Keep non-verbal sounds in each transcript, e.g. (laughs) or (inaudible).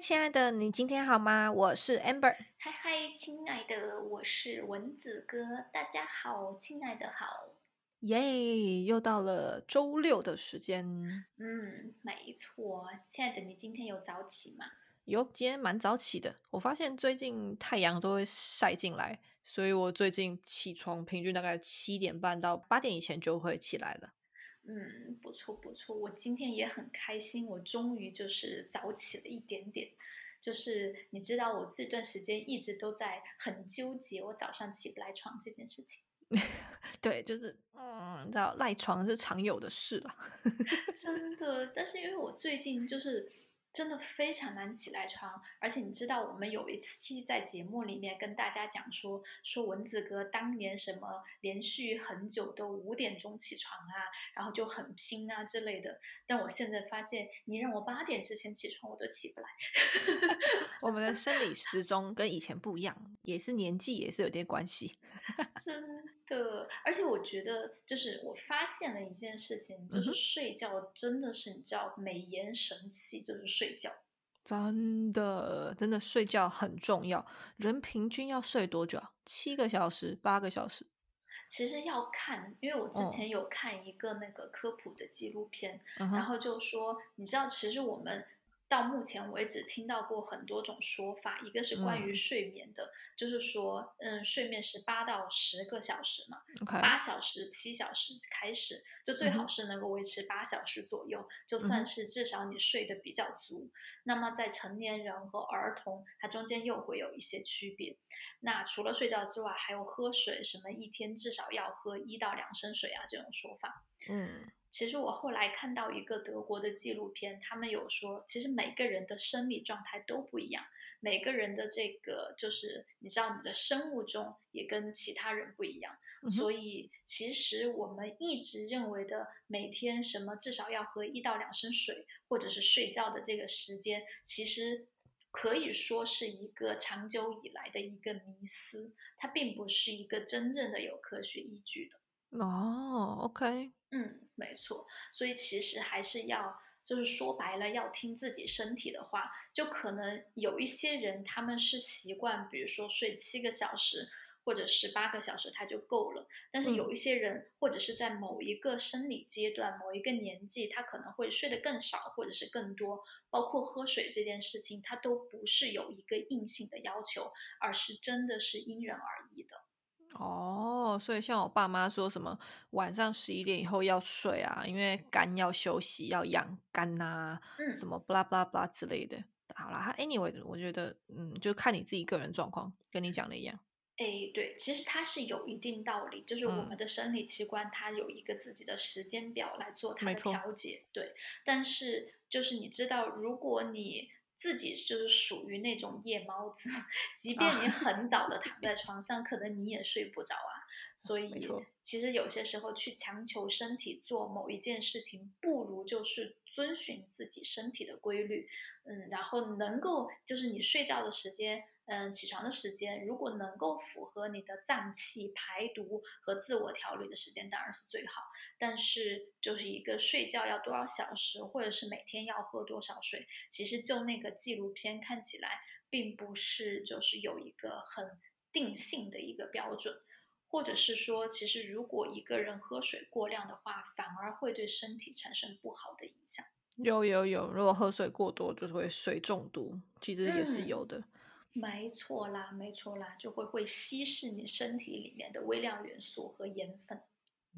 亲爱的，你今天好吗？我是 Amber。嗨嗨，亲爱的，我是蚊子哥。大家好，亲爱的好。耶，又到了周六的时间。嗯，没错。亲爱的，你今天有早起吗？有，今天蛮早起的。我发现最近太阳都会晒进来，所以我最近起床平均大概七点半到八点以前就会起来了。嗯，不错不错，我今天也很开心，我终于就是早起了一点点。就是你知道，我这段时间一直都在很纠结，我早上起不来床这件事情。(laughs) 对，就是嗯，你知道赖床是常有的事了。(laughs) 真的，但是因为我最近就是。真的非常难起来床，而且你知道，我们有一期在节目里面跟大家讲说，说蚊子哥当年什么连续很久都五点钟起床啊，然后就很拼啊之类的。但我现在发现，你让我八点之前起床，我都起不来。(laughs) 我们的生理时钟跟以前不一样，也是年纪也是有点关系。(laughs) 真的，而且我觉得，就是我发现了一件事情，就是睡觉真的是你知道美颜神器，就是睡觉。真的，真的睡觉很重要。人平均要睡多久啊？七个小时、八个小时？其实要看，因为我之前有看一个那个科普的纪录片，然后就说，你知道，其实我们。到目前为止，听到过很多种说法，一个是关于睡眠的，就是说，嗯，睡眠是八到十个小时嘛，八小时、七小时开始，就最好是能够维持八小时左右，就算是至少你睡得比较足。那么在成年人和儿童，它中间又会有一些区别。那除了睡觉之外，还有喝水，什么一天至少要喝一到两升水啊，这种说法。嗯。其实我后来看到一个德国的纪录片，他们有说，其实每个人的生理状态都不一样，每个人的这个就是你知道你的生物钟也跟其他人不一样，所以其实我们一直认为的每天什么至少要喝一到两升水，或者是睡觉的这个时间，其实可以说是一个长久以来的一个迷思，它并不是一个真正的有科学依据的。哦，OK，嗯，没错，所以其实还是要，就是说白了，要听自己身体的话，就可能有一些人他们是习惯，比如说睡七个小时或者十八个小时他就够了，但是有一些人或者是在某一个生理阶段、某一个年纪，他可能会睡得更少或者是更多，包括喝水这件事情，它都不是有一个硬性的要求，而是真的是因人而异的。哦，所以像我爸妈说什么晚上十一点以后要睡啊，因为肝要休息，要养肝呐，什么 blah blah blah 之类的。好啦，anyway，我觉得嗯，就看你自己个人状况，跟你讲的一样。哎，对，其实它是有一定道理，就是我们的生理器官它有一个自己的时间表来做它的调节，对。但是就是你知道，如果你自己就是属于那种夜猫子，(laughs) 即便你 (laughs) 很早的躺在床上，可能你也睡不着啊。所以，其实有些时候去强求身体做某一件事情，不如就是遵循自己身体的规律，嗯，然后能够就是你睡觉的时间。嗯，起床的时间如果能够符合你的脏器排毒和自我调理的时间，当然是最好。但是就是一个睡觉要多少小时，或者是每天要喝多少水，其实就那个纪录片看起来，并不是就是有一个很定性的一个标准，或者是说，其实如果一个人喝水过量的话，反而会对身体产生不好的影响。有有有，如果喝水过多，就是会水中毒，其实也是有的。没错啦，没错啦，就会会稀释你身体里面的微量元素和盐分。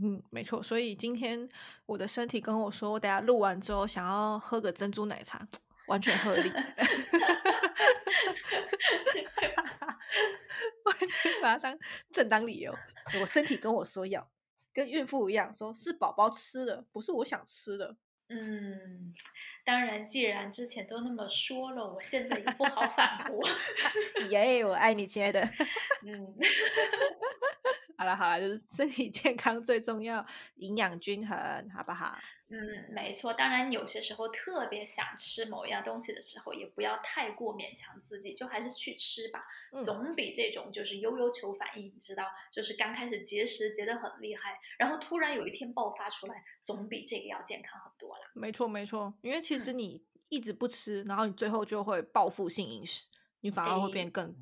嗯，没错。所以今天我的身体跟我说，我等下录完之后想要喝个珍珠奶茶，完全合理。(laughs) 完全把它当正当理由。我身体跟我说要，跟孕妇一样，说是宝宝吃的，不是我想吃的。嗯，当然，既然之前都那么说了，我现在也不好反驳。(laughs) 耶，我爱你，亲爱的。(laughs) 嗯。好了好了，就是身体健康最重要，营养均衡，好不好？嗯，没错。当然，有些时候特别想吃某一样东西的时候，也不要太过勉强自己，就还是去吃吧，总比这种就是悠悠球反应，你知道，就是刚开始节食节得很厉害，然后突然有一天爆发出来，总比这个要健康很多啦。没错没错，因为其实你。一直不吃，然后你最后就会报复性饮食，你反而会变更，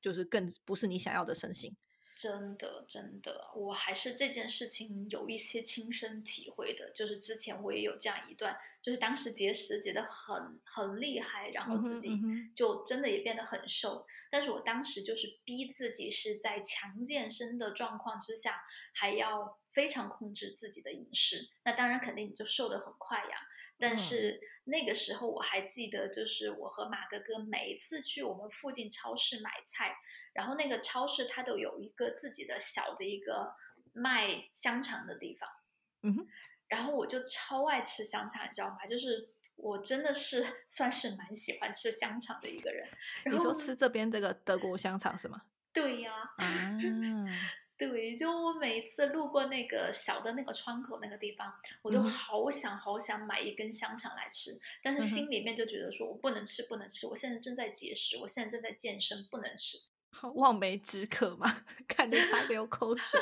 就是更不是你想要的身形。真的，真的，我还是这件事情有一些亲身体会的。就是之前我也有这样一段，就是当时节食节的很很厉害，然后自己就真的也变得很瘦。但是我当时就是逼自己是在强健身的状况之下，还要非常控制自己的饮食。那当然肯定你就瘦得很快呀。但是那个时候我还记得，就是我和马哥哥每一次去我们附近超市买菜。然后那个超市它都有一个自己的小的一个卖香肠的地方，嗯哼，然后我就超爱吃香肠，你知道吗？就是我真的是 (laughs) 算是蛮喜欢吃香肠的一个人。你说吃这边这个德国香肠是吗？对呀，啊，对，就我每一次路过那个小的那个窗口那个地方，我都好想好想买一根香肠来吃，但是心里面就觉得说我不能吃，不能吃，我现在正在节食，我现在正在健身，不能吃。(laughs) 望梅止渴嘛，(laughs) 看着他流口 (laughs) 水，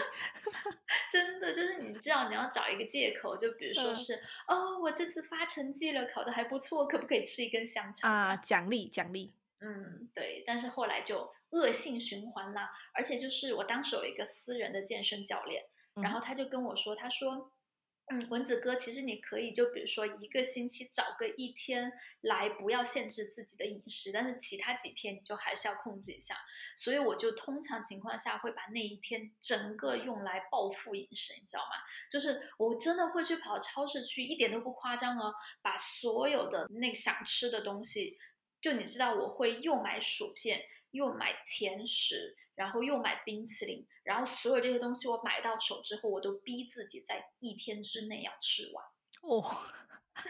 真的就是你知道你要找一个借口，就比如说是哦，我这次发成绩了，考的还不错，可不可以吃一根香肠啊？奖励奖励，嗯，对。但是后来就恶性循环啦，而且就是我当时有一个私人的健身教练，然后他就跟我说，他说。嗯，蚊子哥，其实你可以就比如说一个星期找个一天来，不要限制自己的饮食，但是其他几天你就还是要控制一下。所以我就通常情况下会把那一天整个用来暴富饮食，你知道吗？就是我真的会去跑超市去，一点都不夸张哦，把所有的那想吃的东西，就你知道我会又买薯片，又买甜食。然后又买冰淇淋，然后所有这些东西我买到手之后，我都逼自己在一天之内要吃完。(laughs) 哦，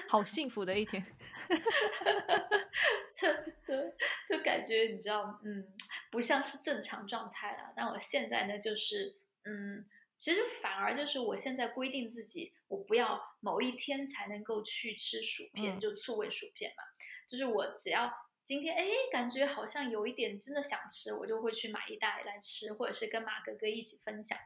好幸福的一天，(laughs) 对，就感觉你知道，嗯，不像是正常状态了。但我现在呢，就是，嗯，其实反而就是我现在规定自己，我不要某一天才能够去吃薯片，就醋味薯片嘛，就是我只要。今天哎，感觉好像有一点真的想吃，我就会去买一袋来吃，或者是跟马哥哥一起分享。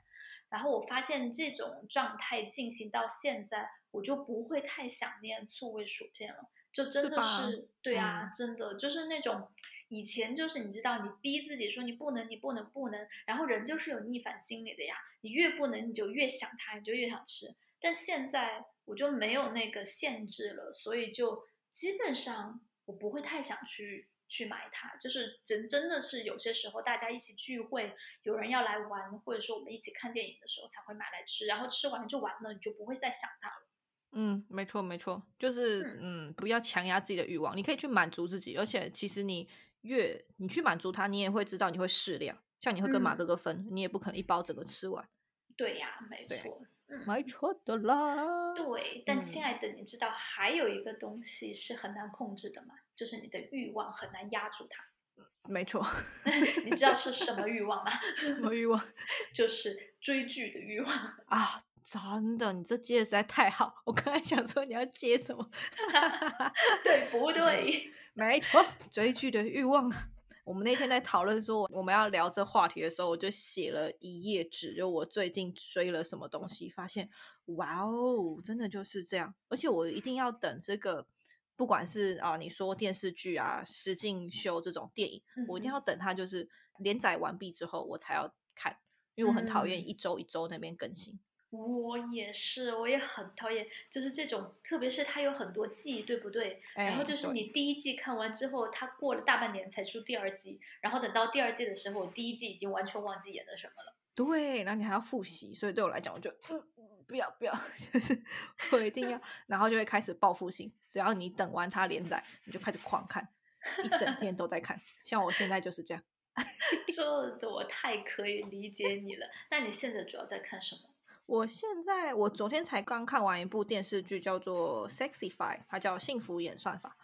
然后我发现这种状态进行到现在，我就不会太想念醋味薯片了，就真的是对啊，真的就是那种以前就是你知道，你逼自己说你不能，你不能，不能，然后人就是有逆反心理的呀，你越不能，你就越想它，你就越想吃。但现在我就没有那个限制了，所以就基本上。我不会太想去去买它，就是真真的是有些时候大家一起聚会，有人要来玩，或者说我们一起看电影的时候才会买来吃，然后吃完就完了，你就不会再想它了。嗯，没错没错，就是嗯，不要强压自己的欲望，你可以去满足自己，而且其实你越你去满足它，你也会知道你会适量，像你会跟马哥哥分，你也不可能一包整个吃完。对呀，没错。没错的啦。对，但亲爱的，你知道还有一个东西是很难控制的吗？就是你的欲望很难压住它。没错。(laughs) 你知道是什么欲望吗？什么欲望？(laughs) 就是追剧的欲望啊！真的，你这接的实在太好。我刚才想说你要接什么？(laughs) 对不对？没错，追剧的欲望。我们那天在讨论说我们要聊这话题的时候，我就写了一页纸，就我最近追了什么东西，发现哇哦，真的就是这样。而且我一定要等这个，不管是啊你说电视剧啊、实境秀这种电影，我一定要等它就是连载完毕之后我才要看，因为我很讨厌一周一周那边更新。我也是，我也很讨厌，就是这种，特别是它有很多季，对不对？然后就是你第一季看完之后，它过了大半年才出第二季，然后等到第二季的时候，我第一季已经完全忘记演的什么了。对，然后你还要复习，所以对我来讲，我就嗯，不要不要，(laughs) 就是我一定要，然后就会开始报复性，只要你等完它连载，你就开始狂看，一整天都在看，(laughs) 像我现在就是这样。这的我太可以理解你了。那你现在主要在看什么？我现在我昨天才刚看完一部电视剧，叫做《Sexify》，它叫《幸福演算法》，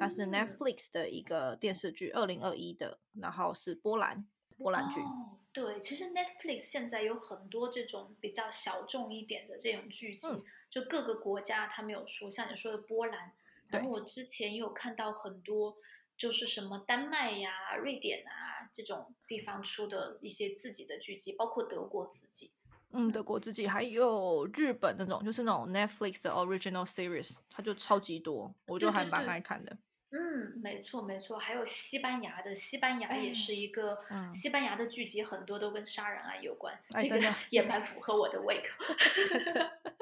它是 Netflix 的一个电视剧，二零二一的，然后是波兰波兰剧。哦，对，其实 Netflix 现在有很多这种比较小众一点的这种剧集，就各个国家他们有出，像你说的波兰，然后我之前也有看到很多，就是什么丹麦呀、瑞典啊这种地方出的一些自己的剧集，包括德国自己。嗯，德国自己还有日本那种，就是那种 Netflix 的 original series，它就超级多，我就还蛮爱看的。嗯，没错没错，还有西班牙的，西班牙也是一个，西班牙的剧集很多都跟杀人案有关，这个也蛮符合我的胃口。(laughs) (laughs)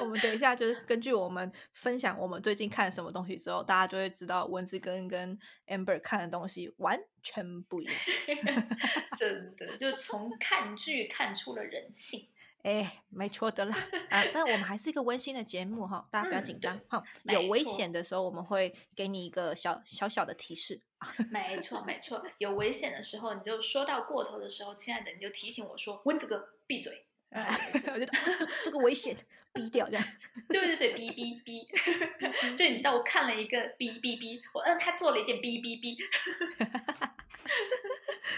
我们等一下就是根据我们分享我们最近看什么东西之后，大家就会知道文字根跟 Amber 看的东西完全不一样。(laughs) 真的，就从看剧看出了人性。哎，没错的啦 (laughs) 啊！但我们还是一个温馨的节目哈，大家不要紧张哈。有危险的时候，我们会给你一个小小小的提示。(laughs) 没错没错，有危险的时候，你就说到过头的时候，亲爱的，你就提醒我说：“温子哥，闭嘴。”啊，我觉得这个危险，逼掉这样。(laughs) 对对对，哔哔哔。(laughs) 就你知道，我看了一个哔哔哔，我嗯，他做了一件哔哔哔。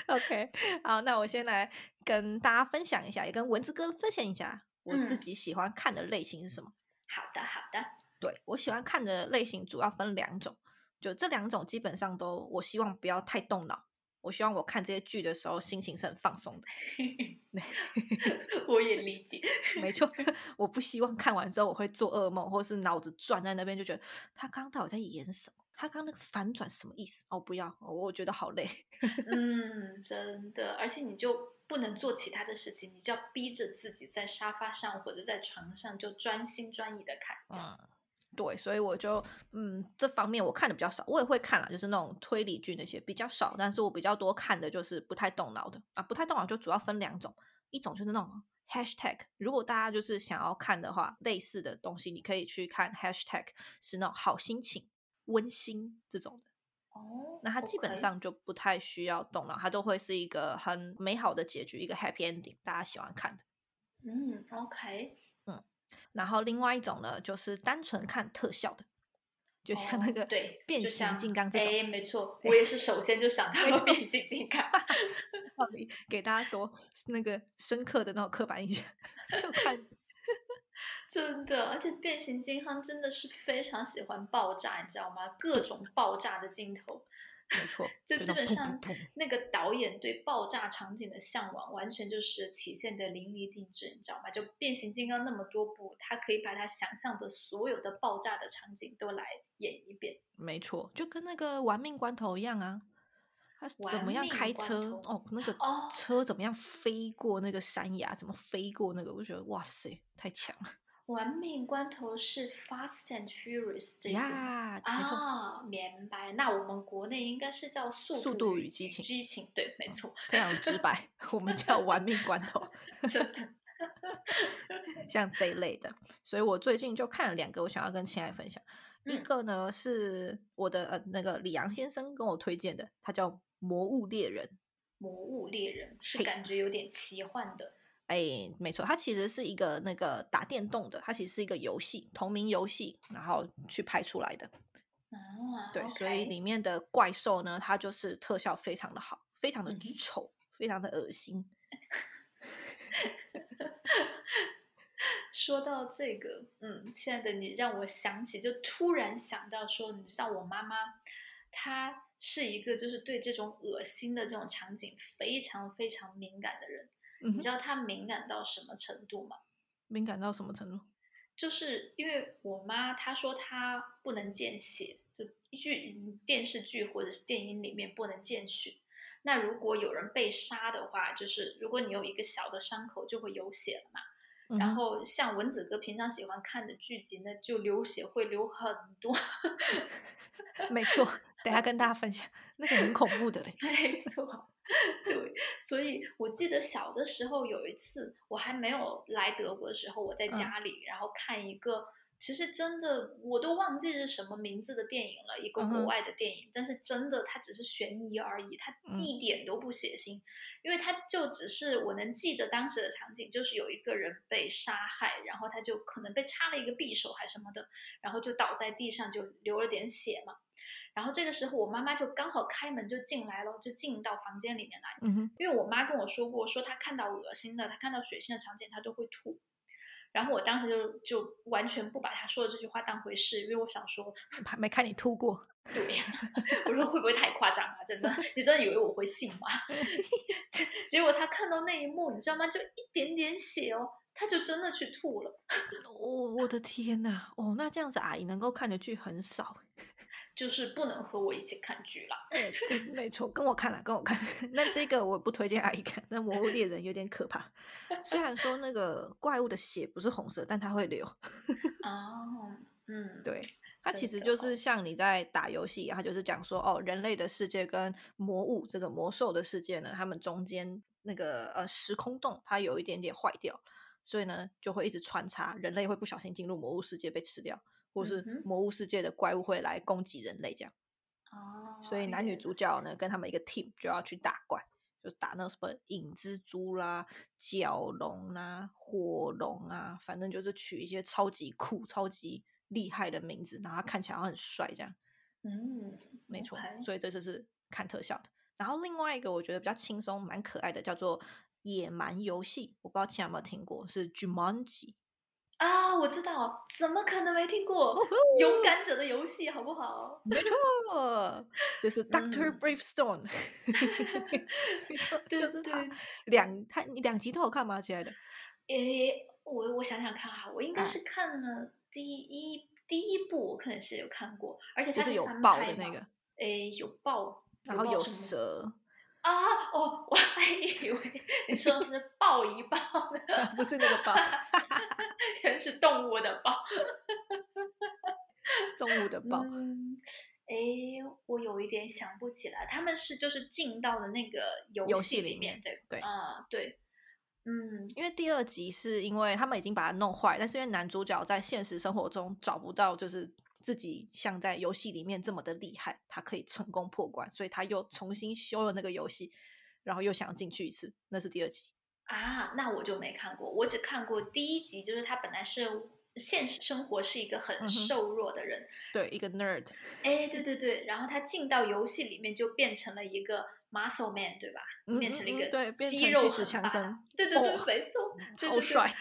OK，好，那我先来跟大家分享一下，也跟蚊子哥分享一下我自己喜欢看的类型是什么。好的，好的。对我喜欢看的类型主要分两种，就这两种基本上都我希望不要太动脑。我希望我看这些剧的时候心情是很放松的。(laughs) (laughs) 我也理解，没错。(laughs) 我不希望看完之后我会做噩梦，或是脑子转在那边，就觉得他刚到底在演什么？他刚那个反转什么意思？哦，不要，我觉得好累。嗯，真的，而且你就不能做其他的事情，你就要逼着自己在沙发上或者在床上就专心专意的看。嗯，对，所以我就嗯，这方面我看的比较少，我也会看啦，就是那种推理剧那些比较少，但是我比较多看的就是不太动脑的啊，不太动脑就主要分两种，一种就是那种 hashtag，如果大家就是想要看的话，类似的东西你可以去看 hashtag，是那种好心情。温馨这种的哦，那它基本上就不太需要动脑，它都会是一个很美好的结局，一个 happy ending，大家喜欢看的。嗯，OK，嗯，然后另外一种呢，就是单纯看特效的，就像那个对变形金刚这种，哎，没错，我也是首先就想到了变形金刚，给大家多那个深刻的那种刻板印象，就看。(laughs) 真的，而且变形金刚真的是非常喜欢爆炸，你知道吗？各种爆炸的镜头，没错，就基本上那个导演对爆炸场景的向往，完全就是体现的淋漓尽致，你知道吗？就变形金刚那么多部，他可以把他想象的所有的爆炸的场景都来演一遍。没错，就跟那个玩命关头一样啊，他怎么样开车哦，那个车怎么样飞过那个山崖，怎么飞过那个，我觉得哇塞，太强了。玩命关头是 Fast and Furious 这个啊，明白。那我们国内应该是叫速速度与激情，激情对，没错，非常直白。我们叫玩命关头，(laughs) 真的，(laughs) 像这一类的。所以我最近就看了两个，我想要跟亲爱分享。一个呢是我的呃那个李阳先生跟我推荐的，他叫《魔物猎人》。魔物猎人是感觉有点奇幻的。哎，没错，它其实是一个那个打电动的，它其实是一个游戏，同名游戏，然后去拍出来的。啊，对，所以里面的怪兽呢，它就是特效非常的好，非常的丑，非常的恶心。(laughs) 说到这个，嗯，亲爱的，你让我想起，就突然想到说，你知道我妈妈，她是一个就是对这种恶心的这种场景非常非常敏感的人。你知道他敏感到什么程度吗？敏感到什么程度？就是因为我妈她说她不能见血，就剧电视剧或者是电影里面不能见血。那如果有人被杀的话，就是如果你有一个小的伤口，就会有血了嘛。然后像文子哥平常喜欢看的剧集呢，就流血会流很多。(laughs) 没错，等下跟大家分享那个很恐怖的嘞。(laughs) 没错。(laughs) 对，所以我记得小的时候有一次，我还没有来德国的时候，我在家里，然后看一个，其实真的我都忘记是什么名字的电影了，一个国外的电影，但是真的它只是悬疑而已，它一点都不血腥，因为它就只是我能记着当时的场景，就是有一个人被杀害，然后他就可能被插了一个匕首还什么的，然后就倒在地上就流了点血嘛。然后这个时候，我妈妈就刚好开门就进来了，就进到房间里面来。嗯哼，因为我妈跟我说过，说她看到恶心的，她看到血腥的场景，她都会吐。然后我当时就就完全不把她说的这句话当回事，因为我想说，(laughs) 还没看你吐过。对，(laughs) 我说会不会太夸张啊？真的，你真的以为我会信吗？(laughs) 结果他看到那一幕，你知道吗？就一点点血哦，他就真的去吐了。我我的天呐！哦，那这样子阿姨能够看的剧很少。就是不能和我一起看剧了。对，(laughs) 没错，跟我看了，跟我看。(laughs) 那这个我不推荐阿姨看。那《魔物猎人》有点可怕。(laughs) 虽然说那个怪物的血不是红色，但它会流。哦，嗯，对，它其实就是像你在打游戏，它就是讲说，哦，人类的世界跟魔物这个魔兽的世界呢，他们中间那个呃时空洞它有一点点坏掉，所以呢就会一直穿插，人类会不小心进入魔物世界被吃掉。或是魔物世界的怪物会来攻击人类，这样哦，所以男女主角呢跟他们一个 team 就要去打怪，就打那什么影蜘蛛啦、角龙啦、火龙啊，反正就是取一些超级酷、超级厉害的名字，然后看起来很帅，这样。嗯，没错，所以这就是看特效的。然后另外一个我觉得比较轻松、蛮可爱的，叫做野蛮游戏，我不知道亲有没有听过，是 Jumanji。啊，我知道，怎么可能没听过《勇敢者的游戏》，好不好？没错，(laughs) 就是 Doctor Bravestone，(laughs) (laughs) 就是他两他你两集都好看吗，亲爱的？诶，我我想想看哈，我应该是看了第一第一部，我可能是有看过，而且它是有爆的那个，诶，有爆，然后有蛇。啊哦，我还以为你说的是抱一抱呢，不是那个抱，原来是动物的抱，动物的抱。哎，我有一点想不起来，他们是就是进到了那个游戏里面，对对啊对，嗯，因为第二集是因为他们已经把它弄坏，但是因为男主角在现实生活中找不到就是。自己像在游戏里面这么的厉害，他可以成功破关，所以他又重新修了那个游戏，然后又想进去一次。那是第二集啊，那我就没看过，我只看过第一集，就是他本来是现实生活是一个很瘦弱的人，对，一个 nerd，哎，对对对，然后他进到游戏里面就变成了一个。Muscle Man 对吧？变成了一个肌肉强身，对对对，没错，超帅。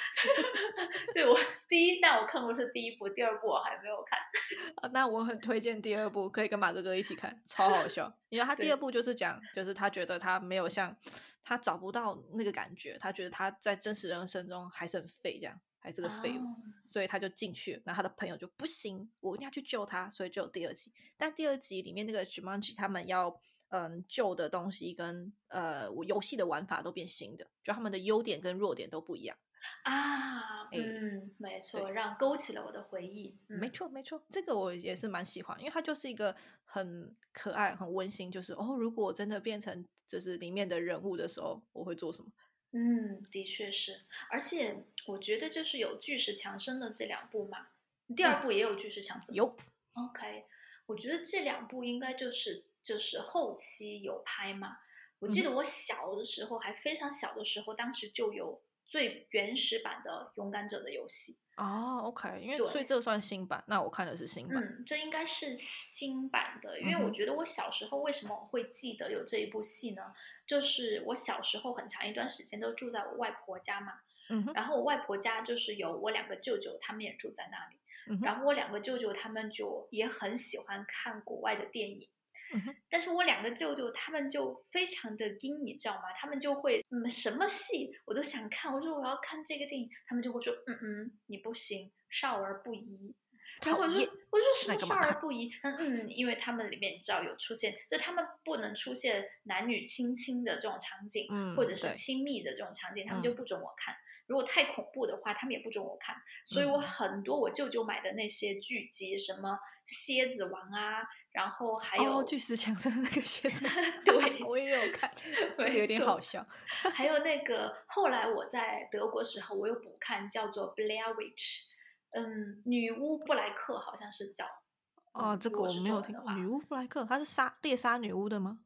(laughs) 对我第一，那我看过是第一部，第二部我还没有看。(laughs) 啊，那我很推荐第二部，可以跟马哥哥一起看，超好笑。因为他第二部就是讲，就是他觉得他没有像他找不到那个感觉，他觉得他在真实人生中还是很废，这样还是个废物，所以他就进去，然后他的朋友就不行，我一定要去救他，所以就有第二集。但第二集里面那个 Jumanji 他们要。嗯，旧的东西跟呃，我游戏的玩法都变新的，就他们的优点跟弱点都不一样啊。嗯，没错，让勾起了我的回忆。没错，没错，这个我也是蛮喜欢，因为它就是一个很可爱、很温馨。就是哦，如果我真的变成就是里面的人物的时候，我会做什么？嗯，的确是。而且我觉得就是有巨石强森的这两部嘛，第二部也有巨石强森。有。OK，我觉得这两部应该就是。就是后期有拍嘛？我记得我小的时候，还非常小的时候，当时就有最原始版的《勇敢者的游戏》哦。OK，因为所以这算新版，那我看的是新版。嗯，这应该是新版的，因为我觉得我小时候为什么我会记得有这一部戏呢？就是我小时候很长一段时间都住在我外婆家嘛。嗯然后我外婆家就是有我两个舅舅，他们也住在那里。嗯然后我两个舅舅他们就也很喜欢看国外的电影。嗯但是我两个舅舅他们就非常的硬，你知道吗？他们就会嗯什么戏我都想看，我说我要看这个电影，他们就会说嗯嗯你不行，少儿不宜。然后我说我说什么少儿不宜？嗯嗯，因为他们里面你知道有出现，就他们不能出现男女亲亲的这种场景，或者是亲密的这种场景，他们就不准我看。如果太恐怖的话，他们也不准我看。所以我很多我舅舅买的那些剧集，什么蝎子王啊。然后还有巨石强森的那个蝎子，(laughs) 对我也有看，(laughs) 有点好笑。还有那个后来我在德国时候，我又补看，叫做《Blair Witch》，嗯，女巫布莱克好像是叫。哦，这个我没有听过。女巫布莱克，她是杀猎杀女巫的吗？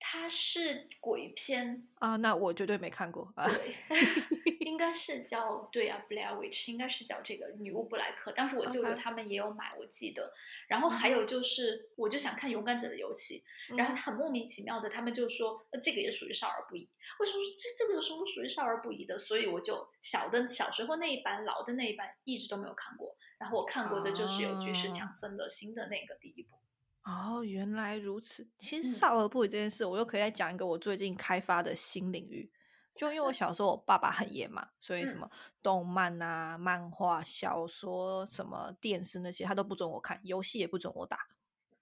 她是鬼片啊，那我绝对没看过。对，(laughs) 应该是叫对啊，Blair Witch 应该是叫这个女巫布莱克。当时我舅舅他们也有买，我记得。然后还有就是，我就想看勇敢者的游戏，然后很莫名其妙的，他们就说这个也属于少儿不宜。为什么这这个有什么属于少儿不宜的？所以我就小的小时候那一版，老的那一版一直都没有看过。然后我看过的就是有巨石强森的新的那个第一部。哦，原来如此。其实少儿不宜这件事，我又可以再讲一个我最近开发的新领域。就因为我小时候我爸爸很严嘛，所以什么动漫啊、漫画、小说、什么电视那些他都不准我看，游戏也不准我打。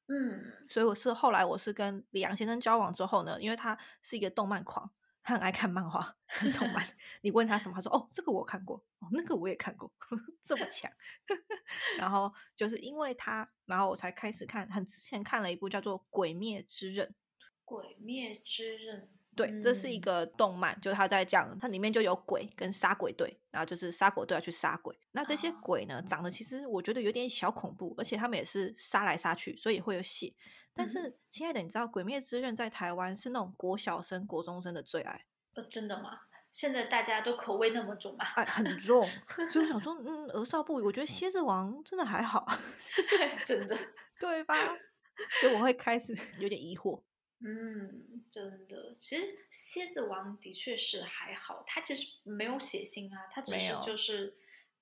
嗯，所以我是后来我是跟李阳先生交往之后呢，因为他是一个动漫狂，他很爱看漫画、看动漫。(laughs) 你问他什么，他说哦，这个我看过，哦，那个我也看过，(laughs) 这么强。(laughs) 然后就是因为他，然后我才开始看，很之前看了一部叫做《鬼灭之刃》。鬼灭之刃。对，这是一个动漫，就是他在讲，它里面就有鬼跟杀鬼队，然后就是杀鬼队要去杀鬼。那这些鬼呢，长得其实我觉得有点小恐怖，而且他们也是杀来杀去，所以会有血。但是，亲爱的，你知道《鬼灭之刃》在台湾是那种国小生、国中生的最爱？呃，真的吗？现在大家都口味那么重吗？哎，很重。所以我想说，嗯，儿少部。我觉得《蝎子王》真的还好，(laughs) 真的，对吧？(laughs) 就我会开始 (laughs) 有点疑惑。嗯，真的，其实《蝎子王》的确是还好，他其实没有血腥啊，他只是就是，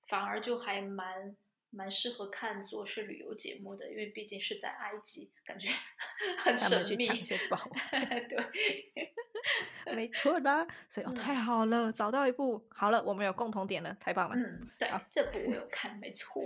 反而就还蛮蛮适合看作是旅游节目的，因为毕竟是在埃及，感觉 (laughs) 很神秘。(laughs) 对，(laughs) 没错啦，所以哦，太好了，找到一部好了，我们有共同点了，太棒了。嗯，对，这部我有看，没错。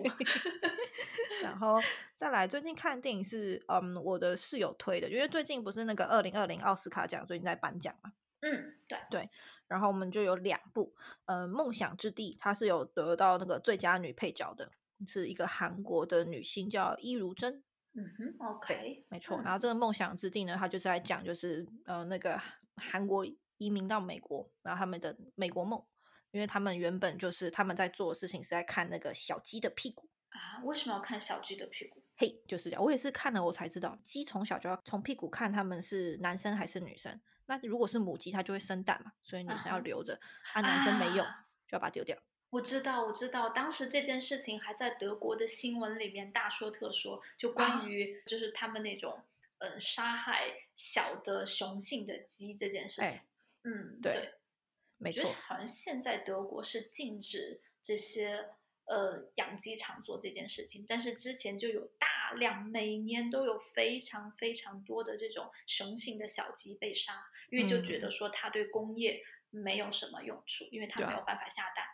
然后再来，最近看电影是嗯，我的室友推的，因为最近不是那个二零二零奥斯卡奖最近在颁奖嘛。嗯，对对。然后我们就有两部，呃，《梦想之地》它是有得到那个最佳女配角的，是一个韩国的女星叫伊如珍。嗯哼，OK，没错。然后这个《梦想之地》呢，它就是在讲就是呃那个韩国移民到美国，然后他们的美国梦，因为他们原本就是他们在做的事情是在看那个小鸡的屁股。啊，为什么要看小鸡的屁股？嘿，就是这样。我也是看了我才知道，鸡从小就要从屁股看他们是男生还是女生。那如果是母鸡，它就会生蛋嘛，所以女生要留着，啊，男生没用就要把它丢掉。我知道，我知道，当时这件事情还在德国的新闻里面大说特说，就关于就是他们那种嗯杀害小的雄性的鸡这件事情。嗯，对，没错，好像现在德国是禁止这些。呃，养鸡场做这件事情，但是之前就有大量，每年都有非常非常多的这种雄性的小鸡被杀，因为就觉得说它对工业没有什么用处，因为它没有办法下蛋。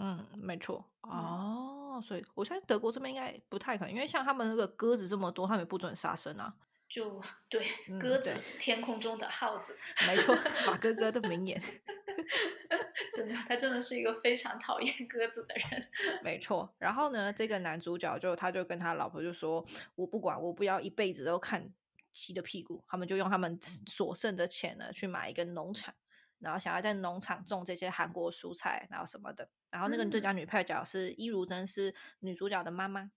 嗯，没错。哦，所以我相信德国这边应该不太可能，因为像他们那个鸽子这么多，他们也不准杀生啊。就对，鸽子，天空中的耗子，没错，马哥哥的名言。(laughs) 真的，他真的是一个非常讨厌鸽子的人。没错，然后呢，这个男主角就他就跟他老婆就说：“我不管，我不要一辈子都看鸡的屁股。”他们就用他们所剩的钱呢去买一个农场，然后想要在农场种这些韩国蔬菜，然后什么的。然后那个最佳女配角是伊如珍，是女主角的妈妈，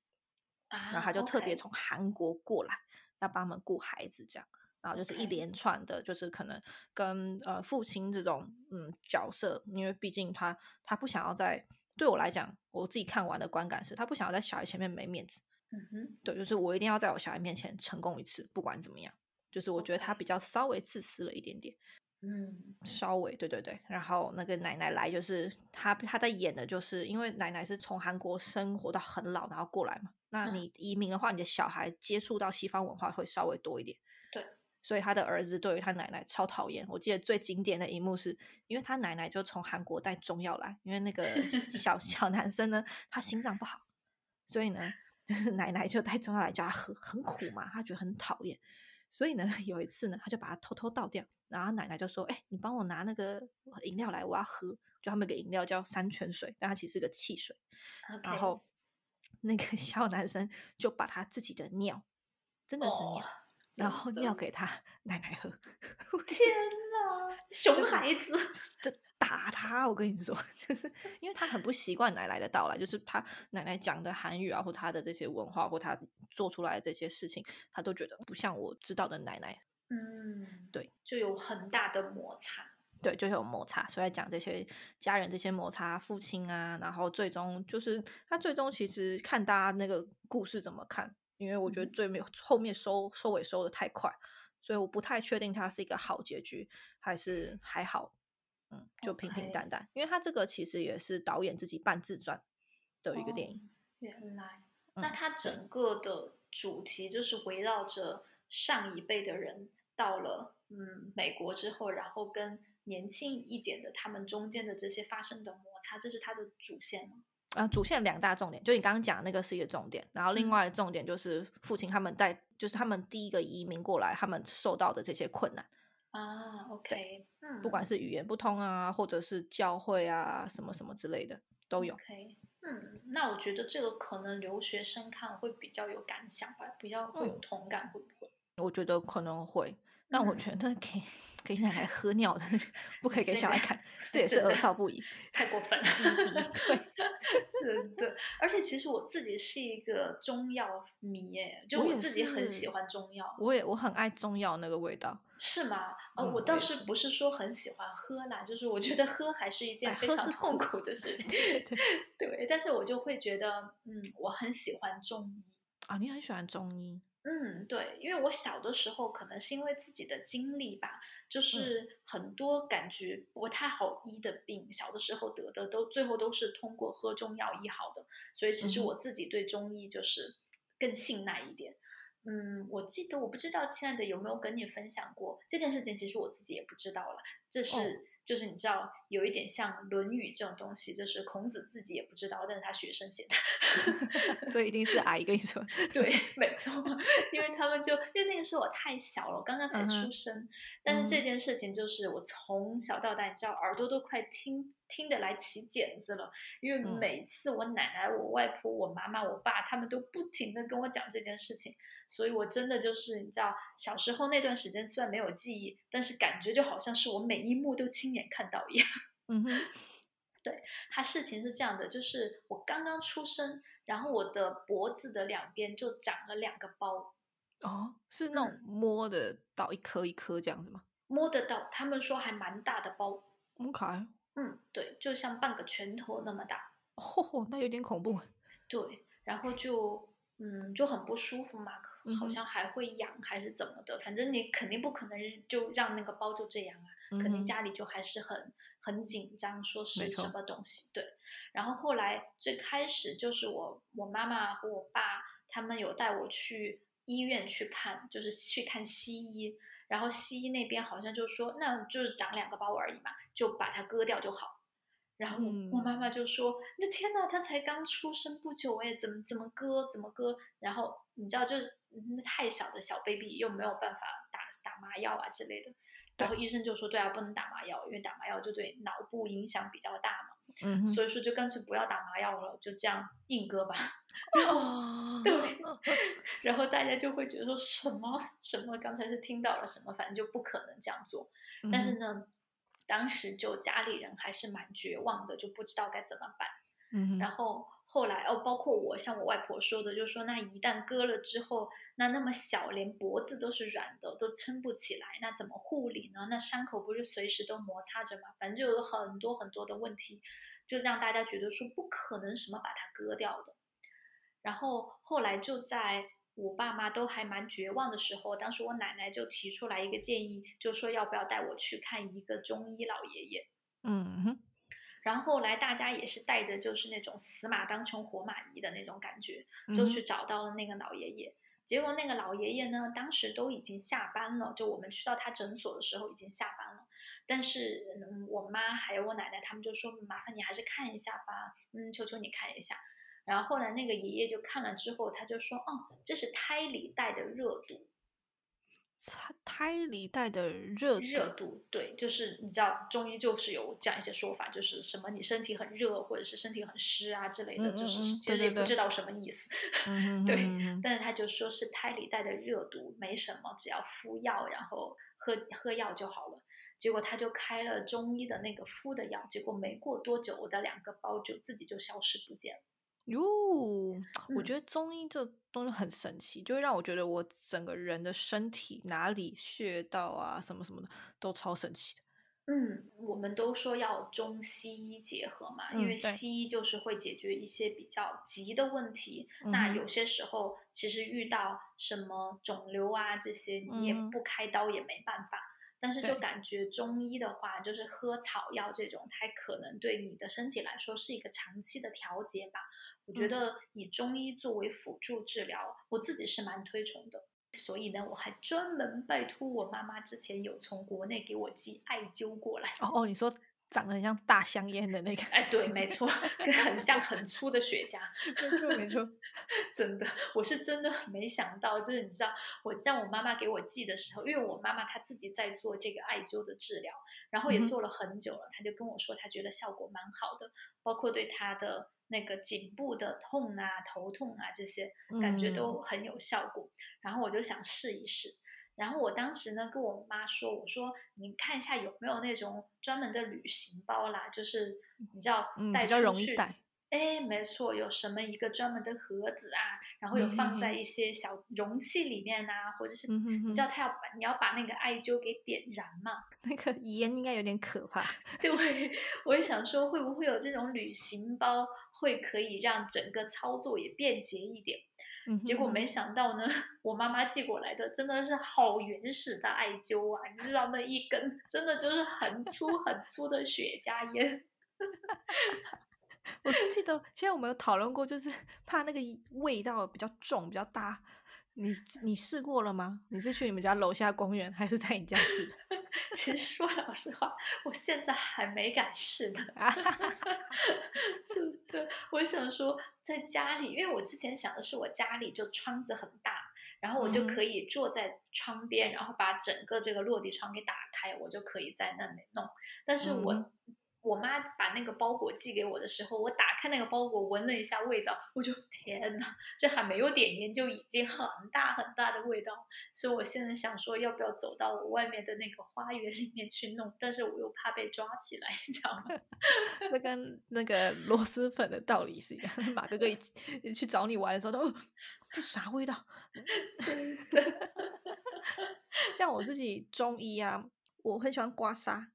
然后她就特别从韩国过来。要帮他们顾孩子，这样，然后就是一连串的，就是可能跟呃父亲这种嗯角色，因为毕竟他他不想要在对我来讲，我自己看完的观感是他不想要在小孩前面没面子，嗯哼，对，就是我一定要在我小孩面前成功一次，不管怎么样，就是我觉得他比较稍微自私了一点点，嗯，稍微，对对对，然后那个奶奶来，就是他他在演的，就是因为奶奶是从韩国生活到很老，然后过来嘛。那你移民的话，你的小孩接触到西方文化会稍微多一点。对，所以他的儿子对于他奶奶超讨厌。我记得最经典的一幕是，因为他奶奶就从韩国带中药来，因为那个小 (laughs) 小男生呢，他心脏不好，所以呢，就是奶奶就带中药来叫他喝，很苦嘛，他觉得很讨厌。所以呢，有一次呢，他就把它偷偷倒掉，然后奶奶就说：“哎，你帮我拿那个饮料来，我要喝。”就他们个饮料叫山泉水，但它其实是个汽水。然后。那个 (laughs) 小男生就把他自己的尿，真的是尿，然后尿给他奶奶喝。天哪，熊孩子！(laughs) 这打他，我跟你说，(laughs) 因为他很不习惯奶奶的到来，就是他奶奶讲的韩语啊，或他的这些文化，或他做出来的这些事情，他都觉得不像我知道的奶奶。嗯，对，就有很大的摩擦。对，就有摩擦，所以讲这些家人这些摩擦，父亲啊，然后最终就是他最终其实看大家那个故事怎么看，因为我觉得最没有后面收收尾收的太快，所以我不太确定它是一个好结局还是还好，嗯，就平平淡淡，因为他这个其实也是导演自己半自传的一个电影。原来，那他整个的主题就是围绕着上一辈的人到了嗯美国之后，然后跟。年轻一点的，他们中间的这些发生的摩擦，这是他的主线吗？啊，主线两大重点，就你刚刚讲那个是一个重点，然后另外重点就是父亲他们带，就是他们第一个移民过来，他们受到的这些困难啊。OK，嗯，不管是语言不通啊，或者是教会啊，什么什么之类的都有。OK，嗯，那我觉得这个可能留学生看会比较有感想吧，比较会有同感，会？我觉得可能会。那我觉得给 (laughs) 给奶奶喝尿的，不可以给小孩看，(laughs) 这也是恶少不已，太过分了。对，(laughs) 是的。而且其实我自己是一个中药迷，哎，就我自己很喜欢中药。我也我很爱中药那个味道。是吗？呃，我倒是不是说很喜欢喝啦，就是我觉得喝还是一件非常痛苦的事情。对对。但是我就会觉得，嗯，我很喜欢中医啊。你很喜欢中医。嗯，对，因为我小的时候可能是因为自己的经历吧，就是很多感觉不太好医的病，小的时候得的都最后都是通过喝中药医好的，所以其实我自己对中医就是更信赖一点。嗯，我记得我不知道亲爱的有没有跟你分享过这件事情，其实我自己也不知道了，这是。就是你知道，有一点像《论语》这种东西，就是孔子自己也不知道，但是他学生写的，(laughs) 所以一定是阿姨跟你说。(laughs) 对，没错，因为他们就因为那个时候我太小了，我刚刚才出生，但是这件事情就是我从小到大，你知道，耳朵都快听听得来起茧子了，因为每次我奶奶、我外婆、我妈妈、我爸他们都不停的跟我讲这件事情。所以，我真的就是你知道，小时候那段时间虽然没有记忆，但是感觉就好像是我每一幕都亲眼看到一样。嗯哼，对，他事情是这样的，就是我刚刚出生，然后我的脖子的两边就长了两个包。哦，是那种摸得到一颗一颗这样子吗？摸得到，他们说还蛮大的包。OK。嗯，对，就像半个拳头那么大。哦，那有点恐怖。对，然后就。嗯，就很不舒服嘛，好像还会痒还是怎么的，反正你肯定不可能就让那个包就这样啊，肯定家里就还是很很紧张，说是什么东西对。然后后来最开始就是我我妈妈和我爸他们有带我去医院去看，就是去看西医，然后西医那边好像就说那就是长两个包而已嘛，就把它割掉就好。然后我妈妈就说：“那天呐，他才刚出生不久哎，怎么怎么割怎么割？然后你知道，就是那太小的小 baby 又没有办法打打麻药啊之类的。然后医生就说：对啊，不能打麻药，因为打麻药就对脑部影响比较大嘛。嗯，所以说就干脆不要打麻药了，就这样硬割吧。(laughs) 然后对，然后大家就会觉得说什么什么，刚才是听到了什么，反正就不可能这样做。但是呢。”当时就家里人还是蛮绝望的，就不知道该怎么办。嗯，然后后来哦，包括我，像我外婆说的，就说那一旦割了之后，那那么小，连脖子都是软的，都撑不起来，那怎么护理呢？那伤口不是随时都摩擦着吗？反正就有很多很多的问题，就让大家觉得说不可能什么把它割掉的。然后后来就在。我爸妈都还蛮绝望的时候，当时我奶奶就提出来一个建议，就说要不要带我去看一个中医老爷爷。嗯哼，然后后来大家也是带着就是那种死马当成活马医的那种感觉，就去找到了那个老爷爷。结果那个老爷爷呢，当时都已经下班了，就我们去到他诊所的时候已经下班了。但是嗯我妈还有我奶奶他们就说，麻烦你还是看一下吧，嗯，求求你看一下。然后后来那个爷爷就看了之后，他就说：“哦，这是胎里带的热毒。”胎胎里带的热热度，对，就是你知道中医就是有这样一些说法，就是什么你身体很热，或者是身体很湿啊之类的，就是其实也不知道什么意思。(laughs) 对，但是他就说是胎里带的热毒，没什么，只要敷药，然后喝喝药就好了。结果他就开了中医的那个敷的药，结果没过多久，我的两个包就自己就消失不见了。哟，我觉得中医这东西很神奇，就会让我觉得我整个人的身体哪里穴道啊什么什么的都超神奇的。嗯，我们都说要中西医结合嘛，因为西医就是会解决一些比较急的问题。那有些时候其实遇到什么肿瘤啊这些，你也不开刀也没办法。但是就感觉中医的话，就是喝草药这种，它可能对你的身体来说是一个长期的调节吧。我觉得以中医作为辅助治疗，我自己是蛮推崇的。所以呢，我还专门拜托我妈妈，之前有从国内给我寄艾灸过来。哦哦，你说长得很像大香烟的那个？哎，对，没错，很像很粗的雪茄。(laughs) 没错没错，(laughs) 真的，我是真的没想到，就是你知道，我让我妈妈给我寄的时候，因为我妈妈她自己在做这个艾灸的治疗，然后也做了很久了，她就跟我说，她觉得效果蛮好的，包括对她的。那个颈部的痛啊、头痛啊这些感觉都很有效果，然后我就想试一试。然后我当时呢跟我妈说：“我说你看一下有没有那种专门的旅行包啦，就是你知道带出去。”哎，没错，有什么一个专门的盒子啊，然后有放在一些小容器里面啊，或者是你知道他要把你要把那个艾灸给点燃嘛？(laughs) 那个烟应该有点可怕。(laughs) 对，我也想说会不会有这种旅行包，会可以让整个操作也便捷一点。结果没想到呢，我妈妈寄过来的真的是好原始的艾灸啊！你知道那一根真的就是很粗很粗的雪茄烟。(laughs) 我记得，现在我们有讨论过，就是 (laughs) 怕那个味道比较重、比较大。你你试过了吗？你是去你们家楼下公园，还是在你家试的？(laughs) 其实说老实话，我现在还没敢试呢。(laughs) 真的，我想说在家里，因为我之前想的是我家里就窗子很大，然后我就可以坐在窗边，然后把整个这个落地窗给打开，我就可以在那里弄。但是我。我妈把那个包裹寄给我的时候，我打开那个包裹，闻了一下味道，我就天哪，这还没有点烟就已经很大很大的味道。所以我现在想说，要不要走到我外面的那个花园里面去弄？但是我又怕被抓起来，你知道吗？(laughs) 那跟那个螺蛳粉的道理是一样。马哥哥一去找你玩的时候，都这啥味道？(laughs) 像我自己中医啊，我很喜欢刮痧。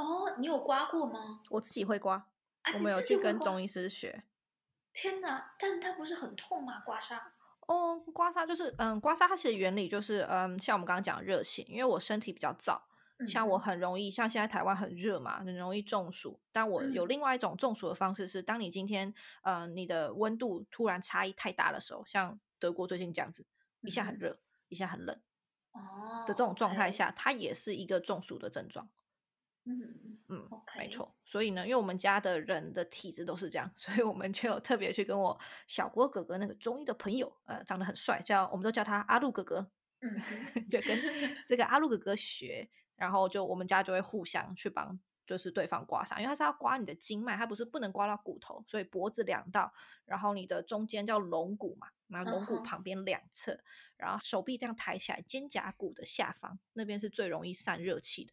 哦，你有刮过吗？我自己会刮，我没有去跟中医师学。天哪！但是它不是很痛吗？刮痧？哦，刮痧就是，嗯，刮痧它其实原理就是，嗯，像我们刚刚讲热性，因为我身体比较燥，像我很容易，像现在台湾很热嘛，很容易中暑。但我有另外一种中暑的方式是，当你今天，嗯，你的温度突然差异太大的时候，像德国最近这样子，一下很热，一下很冷，哦的这种状态下，它也是一个中暑的症状。嗯嗯，没错。所以呢，因为我们家的人的体质都是这样，(laughs) 所以我们就特别去跟我小郭哥哥那个中医的朋友，呃，长得很帅，叫我们都叫他阿路哥哥，嗯，(laughs) 就跟这个阿路哥哥学，然后就我们家就会互相去帮，就是对方刮痧，因为他是要刮你的经脉，他不是不能刮到骨头，所以脖子两道，然后你的中间叫龙骨嘛，那龙骨旁边两侧，然后手臂这样抬起来，肩胛骨的下方那边是最容易散热气的。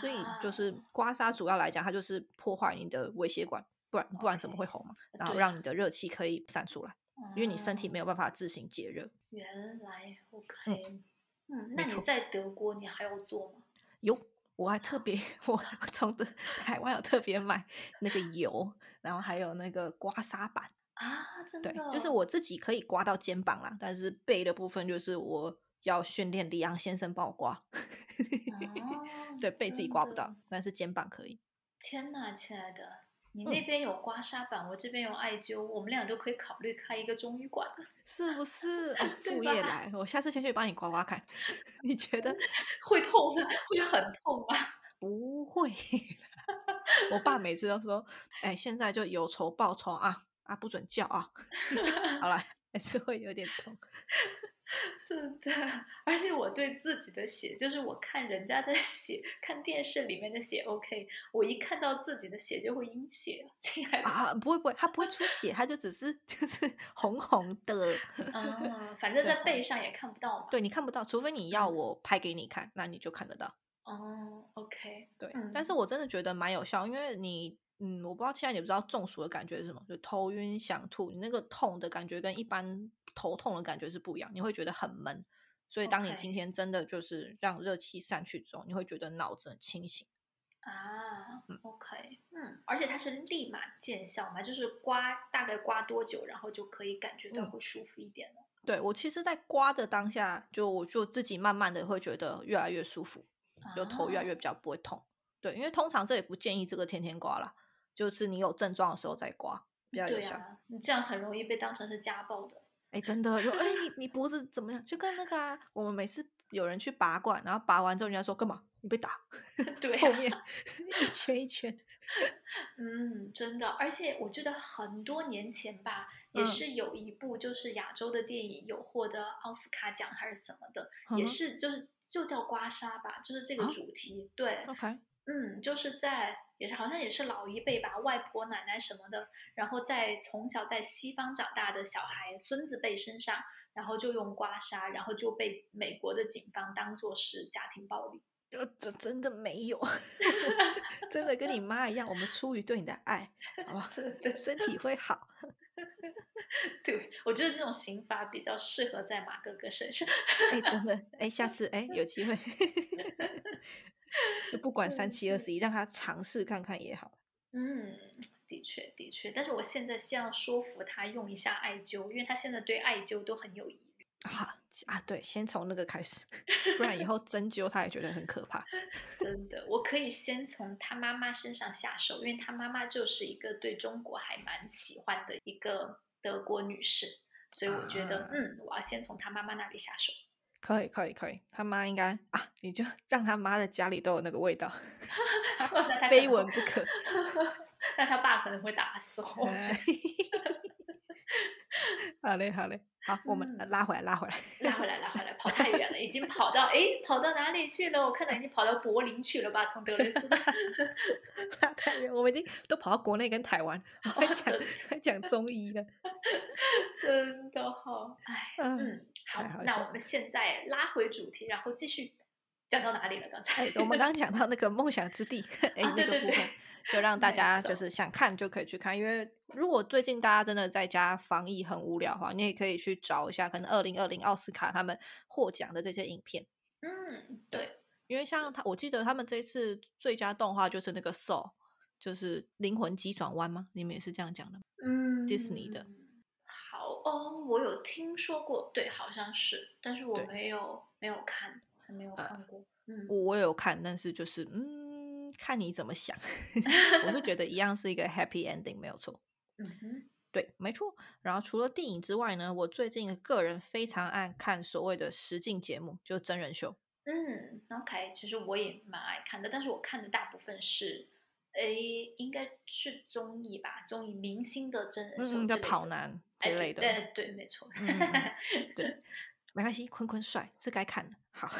所以就是刮痧，主要来讲，它就是破坏你的微血管，不然不然怎么会红嘛？然后让你的热气可以散出来，因为你身体没有办法自行解热。原来 OK，嗯，那你在德国你还要做吗？有，我还特别我从台湾有特别买那个油，然后还有那个刮痧板啊，真的，对，就是我自己可以刮到肩膀啦，但是背的部分就是我。要训练李昂先生帮我刮，(laughs) 对背自己刮不到，但是肩膀可以。天哪，亲爱的，你那边有刮痧板，我这边有艾灸，我们俩都可以考虑开一个中医馆，是不是？(laughs) 副业来，我下次先去帮你刮刮看，(laughs) 你觉得会痛吗？会很痛吗？不会，我爸每次都说，哎，现在就有仇报仇啊啊，不准叫啊，好了，还是会有点痛。(laughs) 真的，而且我对自己的血，就是我看人家的血，看电视里面的血，OK，我一看到自己的血就会阴血，亲爱的啊，不会不会，它不会出血，它就只是就是红红的，嗯，反 (laughs) 正在背上也看不到嘛，对你看不到，除非你要我拍给你看，那你就看得到。哦，OK，对，但是我真的觉得蛮有效，因为你。嗯，我不知道，现在你不知道中暑的感觉是什么，就头晕、想吐，你那个痛的感觉跟一般头痛的感觉是不一样，你会觉得很闷。所以当你今天真的就是让热气散去之后，你会觉得脑子很清醒。啊，OK，嗯，而且它是立马见效嘛，就是刮大概刮多久，然后就可以感觉到会舒服一点了。对我其实，在刮的当下，就我就自己慢慢的会觉得越来越舒服，就头越来越比较不会痛。对，因为通常这也不建议这个天天刮啦，就是你有症状的时候再刮比较有效。你这样很容易被当成是家暴的。哎，真的，就哎你你脖子怎么样？就跟那个啊，我们每次有人去拔罐，然后拔完之后人家说干嘛？你被打？对，(laughs) 后面一圈一圈。(laughs) 嗯，真的，而且我觉得很多年前吧，也是有一部就是亚洲的电影有获得奥斯卡奖还是什么的，也是就是就叫刮痧吧，就是这个主题。对，OK，嗯，就是在也是好像也是老一辈吧，外婆奶奶什么的，然后在从小在西方长大的小孩孙子辈身上，然后就用刮痧，然后就被美国的警方当做是家庭暴力。这真的没有，(laughs) 真的跟你妈一样，我们出于对你的爱，好吧，身体会好。(laughs) 对，我觉得这种刑罚比较适合在马哥哥身上。哎，真的，哎，下次哎有机会，(laughs) 不管三七二十一，让他尝试看看也好。嗯，的确的确，但是我现在先要说服他用一下艾灸，因为他现在对艾灸都很有疑虑。啊啊，对，先从那个开始，不然以后针灸他也觉得很可怕。(laughs) 真的，我可以先从他妈妈身上下手，因为他妈妈就是一个对中国还蛮喜欢的一个德国女士，所以我觉得，嗯，我要先从他妈妈那里下手。可以，可以，可以，他妈应该啊，你就让他妈的家里都有那个味道，(laughs) 非闻不可。(laughs) 那他爸可能会打死我。好嘞，好嘞。好，我们拉回来，拉回来，拉回来，拉回来，跑太远了，已经跑到哎，跑到哪里去了？我看到已经跑到柏林去了吧？从德累斯，(laughs) 太远，我们已经都跑到国内跟台湾，讲讲中医了，真的好，哎，嗯，好，那我们现在拉回主题，然后继续讲到哪里了？刚才我们刚刚讲到那个梦想之地，哎，那个部分。就让大家就是想看就可以去看，因为如果最近大家真的在家防疫很无聊的话，你也可以去找一下，可能二零二零奥斯卡他们获奖的这些影片。嗯，对，因为像他，我记得他们这次最佳动画就是那个《Soul》，就是《灵魂急转弯》吗？你们也是这样讲的？嗯，Disney 的。好哦，我有听说过，对，好像是，但是我没有没有看，还没有看过。嗯，我我有看，但是就是嗯。看你怎么想，(laughs) 我是觉得一样是一个 happy ending，没有错。嗯哼，对，没错。然后除了电影之外呢，我最近个人非常爱看所谓的实境节目，就是真人秀。嗯，OK，其实我也蛮爱看的，但是我看的大部分是，诶，应该是综艺吧，综艺明星的真人秀，叫跑男之类的。对对，没错。(laughs) 对，没关系，坤坤帅是该看的。好，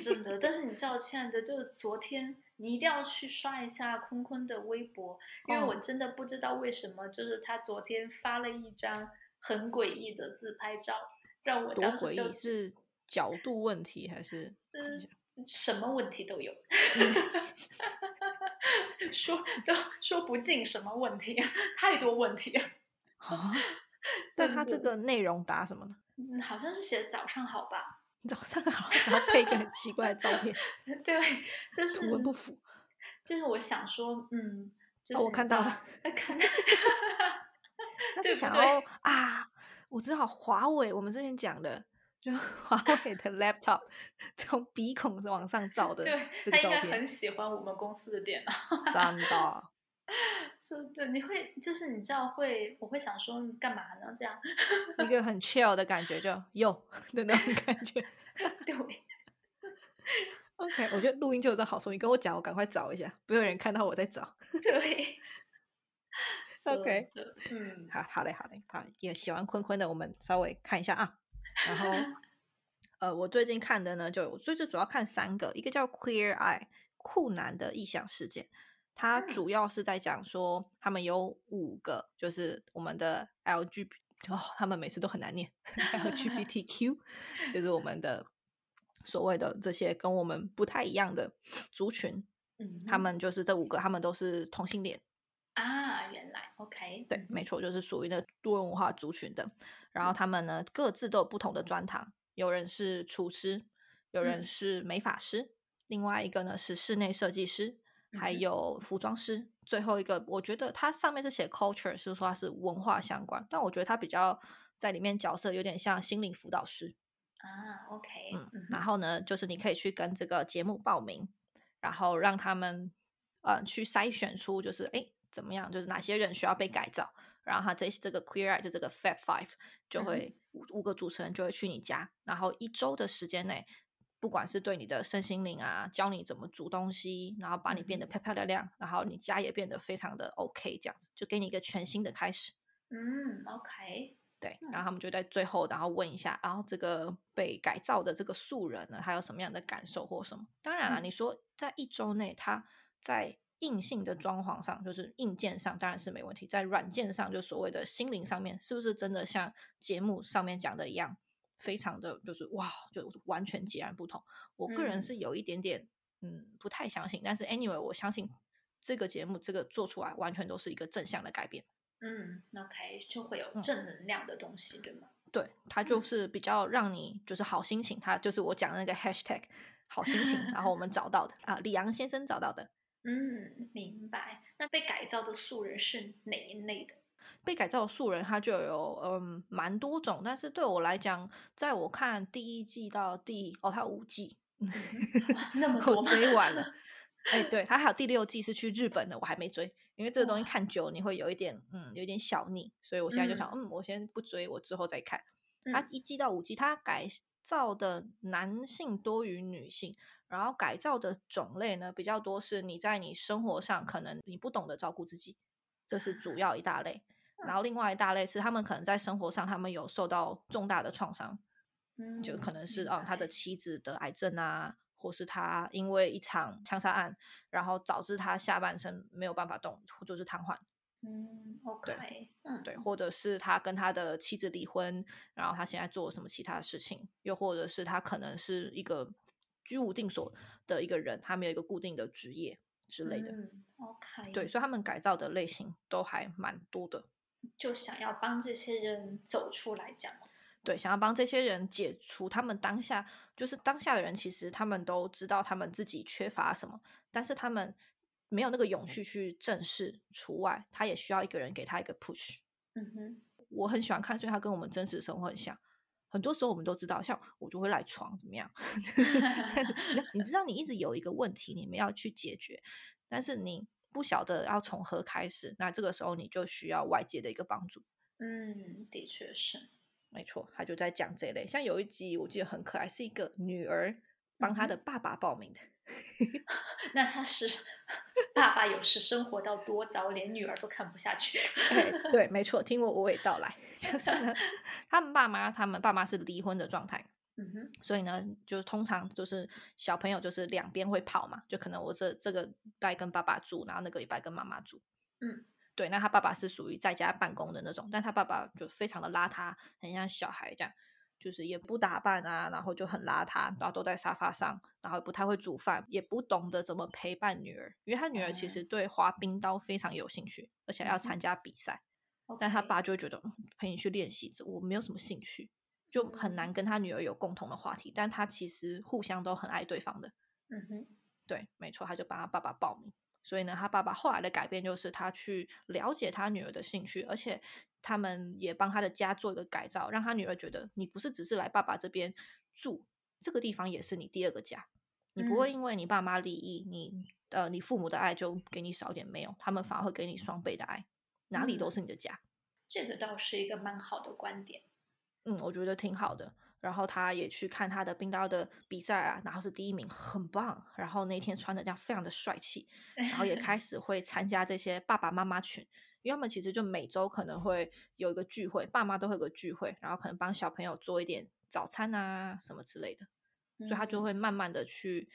真的。但是你知道，亲爱的，就是昨天。你一定要去刷一下坤坤的微博，因为我真的不知道为什么，就是他昨天发了一张很诡异的自拍照，让我当时就是角度问题还是嗯什么问题都有，(laughs) 说都说不尽什么问题，太多问题啊！(laughs) (laughs) 那他这个内容答什么呢？嗯，好像是写早上好吧。(laughs) 早上好，然后配一个很奇怪的照片，(laughs) 对，就是图文不符。就是我想说，嗯，就是我看到了，看到，就想要？啊，我知道华为，我们之前讲的，就华为的 laptop 从鼻孔往上照的，对他应该很喜欢我们公司的电脑，真的。(laughs) 真的，你会就是你知道会，我会想说你干嘛呢？这样 (laughs) 一个很 chill 的感觉，就有的那种感觉。(laughs) 对，OK，我觉得录音就有这好处。你跟我讲，我赶快找一下，不有人看到我在找。对，OK，嗯，好好嘞，好嘞，好，也喜欢坤坤的，我们稍微看一下啊。然后，呃，我最近看的呢，就最最主要看三个，一个叫 Queer Eye 酷男的异想世界。它主要是在讲说，他们有五个，就是我们的 LGBT，哦，他们每次都很难念 (laughs) LGBTQ，就是我们的所谓的这些跟我们不太一样的族群。嗯，他们就是这五个，他们都是同性恋啊。原来，OK，对，没错，就是属于那多元文化族群的。然后他们呢，各自都有不同的专长，有人是厨师，有人是美发师，另外一个呢是室内设计师。还有服装师。最后一个，我觉得它上面是写 culture，是说它是文化相关，但我觉得它比较在里面角色有点像心灵辅导师啊。OK，嗯，然后呢，就是你可以去跟这个节目报名，然后让他们呃去筛选出就是哎怎么样，就是哪些人需要被改造，然后他这这个 queer eye 就这个 fat five 就会五五个主持人就会去你家，然后一周的时间内。不管是对你的身心灵啊，教你怎么煮东西，然后把你变得漂漂亮亮，然后你家也变得非常的 OK，这样子就给你一个全新的开始。嗯，OK，对，然后他们就在最后，然后问一下，然后这个被改造的这个素人呢，他有什么样的感受或什么？当然了，你说在一周内，他在硬性的装潢上，就是硬件上当然是没问题，在软件上，就所谓的心灵上面，是不是真的像节目上面讲的一样？非常的就是哇，就完全截然不同。我个人是有一点点嗯不太相信，但是 anyway，我相信这个节目这个做出来完全都是一个正向的改变。嗯，OK，就会有正能量的东西，对吗？对，它就是比较让你就是好心情。它就是我讲的那个 hashtag (laughs) 好心情，然后我们找到的啊，李阳先生找到的。嗯，明白。那被改造的素人是哪一类的？被改造的素人，他就有嗯蛮多种，但是对我来讲，在我看第一季到第哦，他五季，(laughs) 那么多追完了。(laughs) 哎，对他还有第六季是去日本的，我还没追，因为这个东西看久你会有一点嗯有点小腻，所以我现在就想嗯我先不追，我之后再看。他一季到五季，他改造的男性多于女性，然后改造的种类呢比较多，是你在你生活上可能你不懂得照顾自己，这是主要一大类。然后另外一大类是他们可能在生活上，他们有受到重大的创伤，嗯，就可能是啊他的妻子得癌症啊，或是他因为一场枪杀案，然后导致他下半身没有办法动，或者是瘫痪，嗯，OK，嗯，对，或者是他跟他的妻子离婚，然后他现在做什么其他的事情，又或者是他可能是一个居无定所的一个人，他没有一个固定的职业之类的，OK，对，所以他们改造的类型都还蛮多的。就想要帮这些人走出来，讲对，想要帮这些人解除他们当下就是当下的人，其实他们都知道他们自己缺乏什么，但是他们没有那个勇气去正视。除外，他也需要一个人给他一个 push。嗯哼，我很喜欢看，所以他跟我们真实生活很像。很多时候我们都知道，像我就会赖床，怎么样？(laughs) 你知道，你一直有一个问题，你们要去解决，但是你。不晓得要从何开始，那这个时候你就需要外界的一个帮助。嗯，的确是，没错。他就在讲这类，像有一集我记得很可爱，是一个女儿帮她的爸爸报名的。(laughs) 那他是爸爸有时生活到多糟，连女儿都看不下去。对，没 (laughs) 错，听我娓娓道来，(laughs) 就是呢，他们爸妈，他们爸妈是离婚的状态。嗯哼，所以呢，就是通常就是小朋友就是两边会跑嘛，就可能我这这个礼拜跟爸爸住，然后那个礼拜跟妈妈住。嗯，对，那他爸爸是属于在家办公的那种，但他爸爸就非常的邋遢，很像小孩这样，就是也不打扮啊，然后就很邋遢，然后都在沙发上，然后不太会煮饭，也不懂得怎么陪伴女儿，因为他女儿其实对滑冰刀非常有兴趣，而且要参加比赛，但他爸就会觉得陪你去练习，我没有什么兴趣。就很难跟他女儿有共同的话题，但他其实互相都很爱对方的。嗯哼，对，没错，他就帮他爸爸报名。所以呢，他爸爸后来的改变就是他去了解他女儿的兴趣，而且他们也帮他的家做一个改造，让他女儿觉得你不是只是来爸爸这边住，这个地方也是你第二个家。你不会因为你爸妈离异，你呃你父母的爱就给你少点，没有，他们反而会给你双倍的爱，哪里都是你的家。这个倒是一个蛮好的观点。嗯，我觉得挺好的。然后他也去看他的冰刀的比赛啊，然后是第一名，很棒。然后那天穿的这样非常的帅气，(laughs) 然后也开始会参加这些爸爸妈妈群，因为他们其实就每周可能会有一个聚会，爸妈都会有个聚会，然后可能帮小朋友做一点早餐啊什么之类的，所以他就会慢慢的去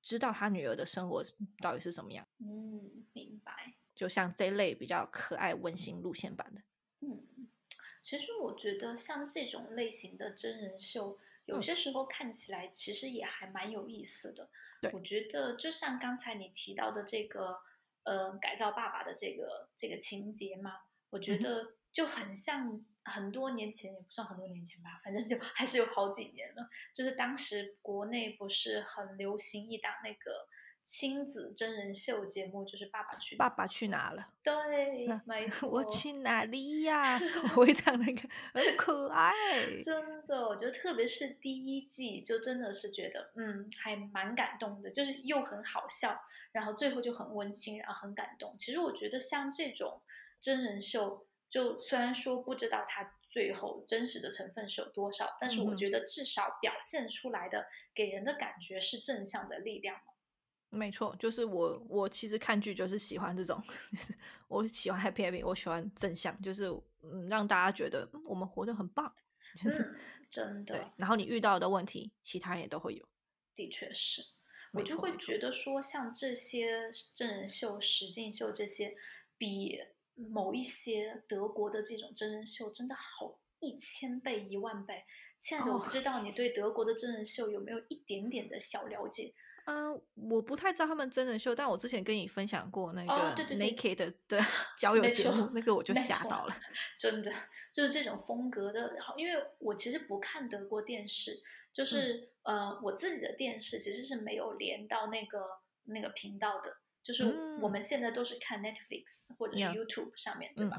知道他女儿的生活到底是什么样。嗯，明白。就像这类比较可爱温馨路线版的，嗯。其实我觉得像这种类型的真人秀，有些时候看起来其实也还蛮有意思的。我觉得就像刚才你提到的这个，呃，改造爸爸的这个这个情节嘛，我觉得就很像很多年前，也不算很多年前吧，反正就 (laughs) 还是有好几年了。就是当时国内不是很流行一档那个亲子真人秀节目，就是《爸爸去爸爸去哪了》。对，没 (laughs) 错。我去哪里呀？(laughs) 我会 (laughs) 唱那个，很可爱。真的，我觉得特别是第一季，就真的是觉得，嗯，还蛮感动的，就是又很好笑，然后最后就很温馨，然后很感动。其实我觉得像这种真人秀，就虽然说不知道它最后真实的成分是有多少，但是我觉得至少表现出来的给人的感觉是正向的力量。没错，就是我，我其实看剧就是喜欢这种，(laughs) 我喜欢 happy happy，我喜欢正向，就是嗯，让大家觉得我们活得很棒，就是真的。对，然后你遇到的问题，其他人也都会有。的确是，我就会觉得说，像这些真人秀、实境秀这些，比某一些德国的这种真人秀真的好一千倍、一万倍。亲爱的，我不知道你对德国的真人秀有没有一点点的小了解？嗯，我不太知道他们真人秀，但我之前跟你分享过那个 Naked 的 (laughs) 交友节目，那个我就吓到了。真的，就是这种风格的。然后，因为我其实不看德国电视，就是呃，我自己的电视其实是没有连到那个那个频道的，就是我们现在都是看 Netflix 或者是 YouTube 上面对吧？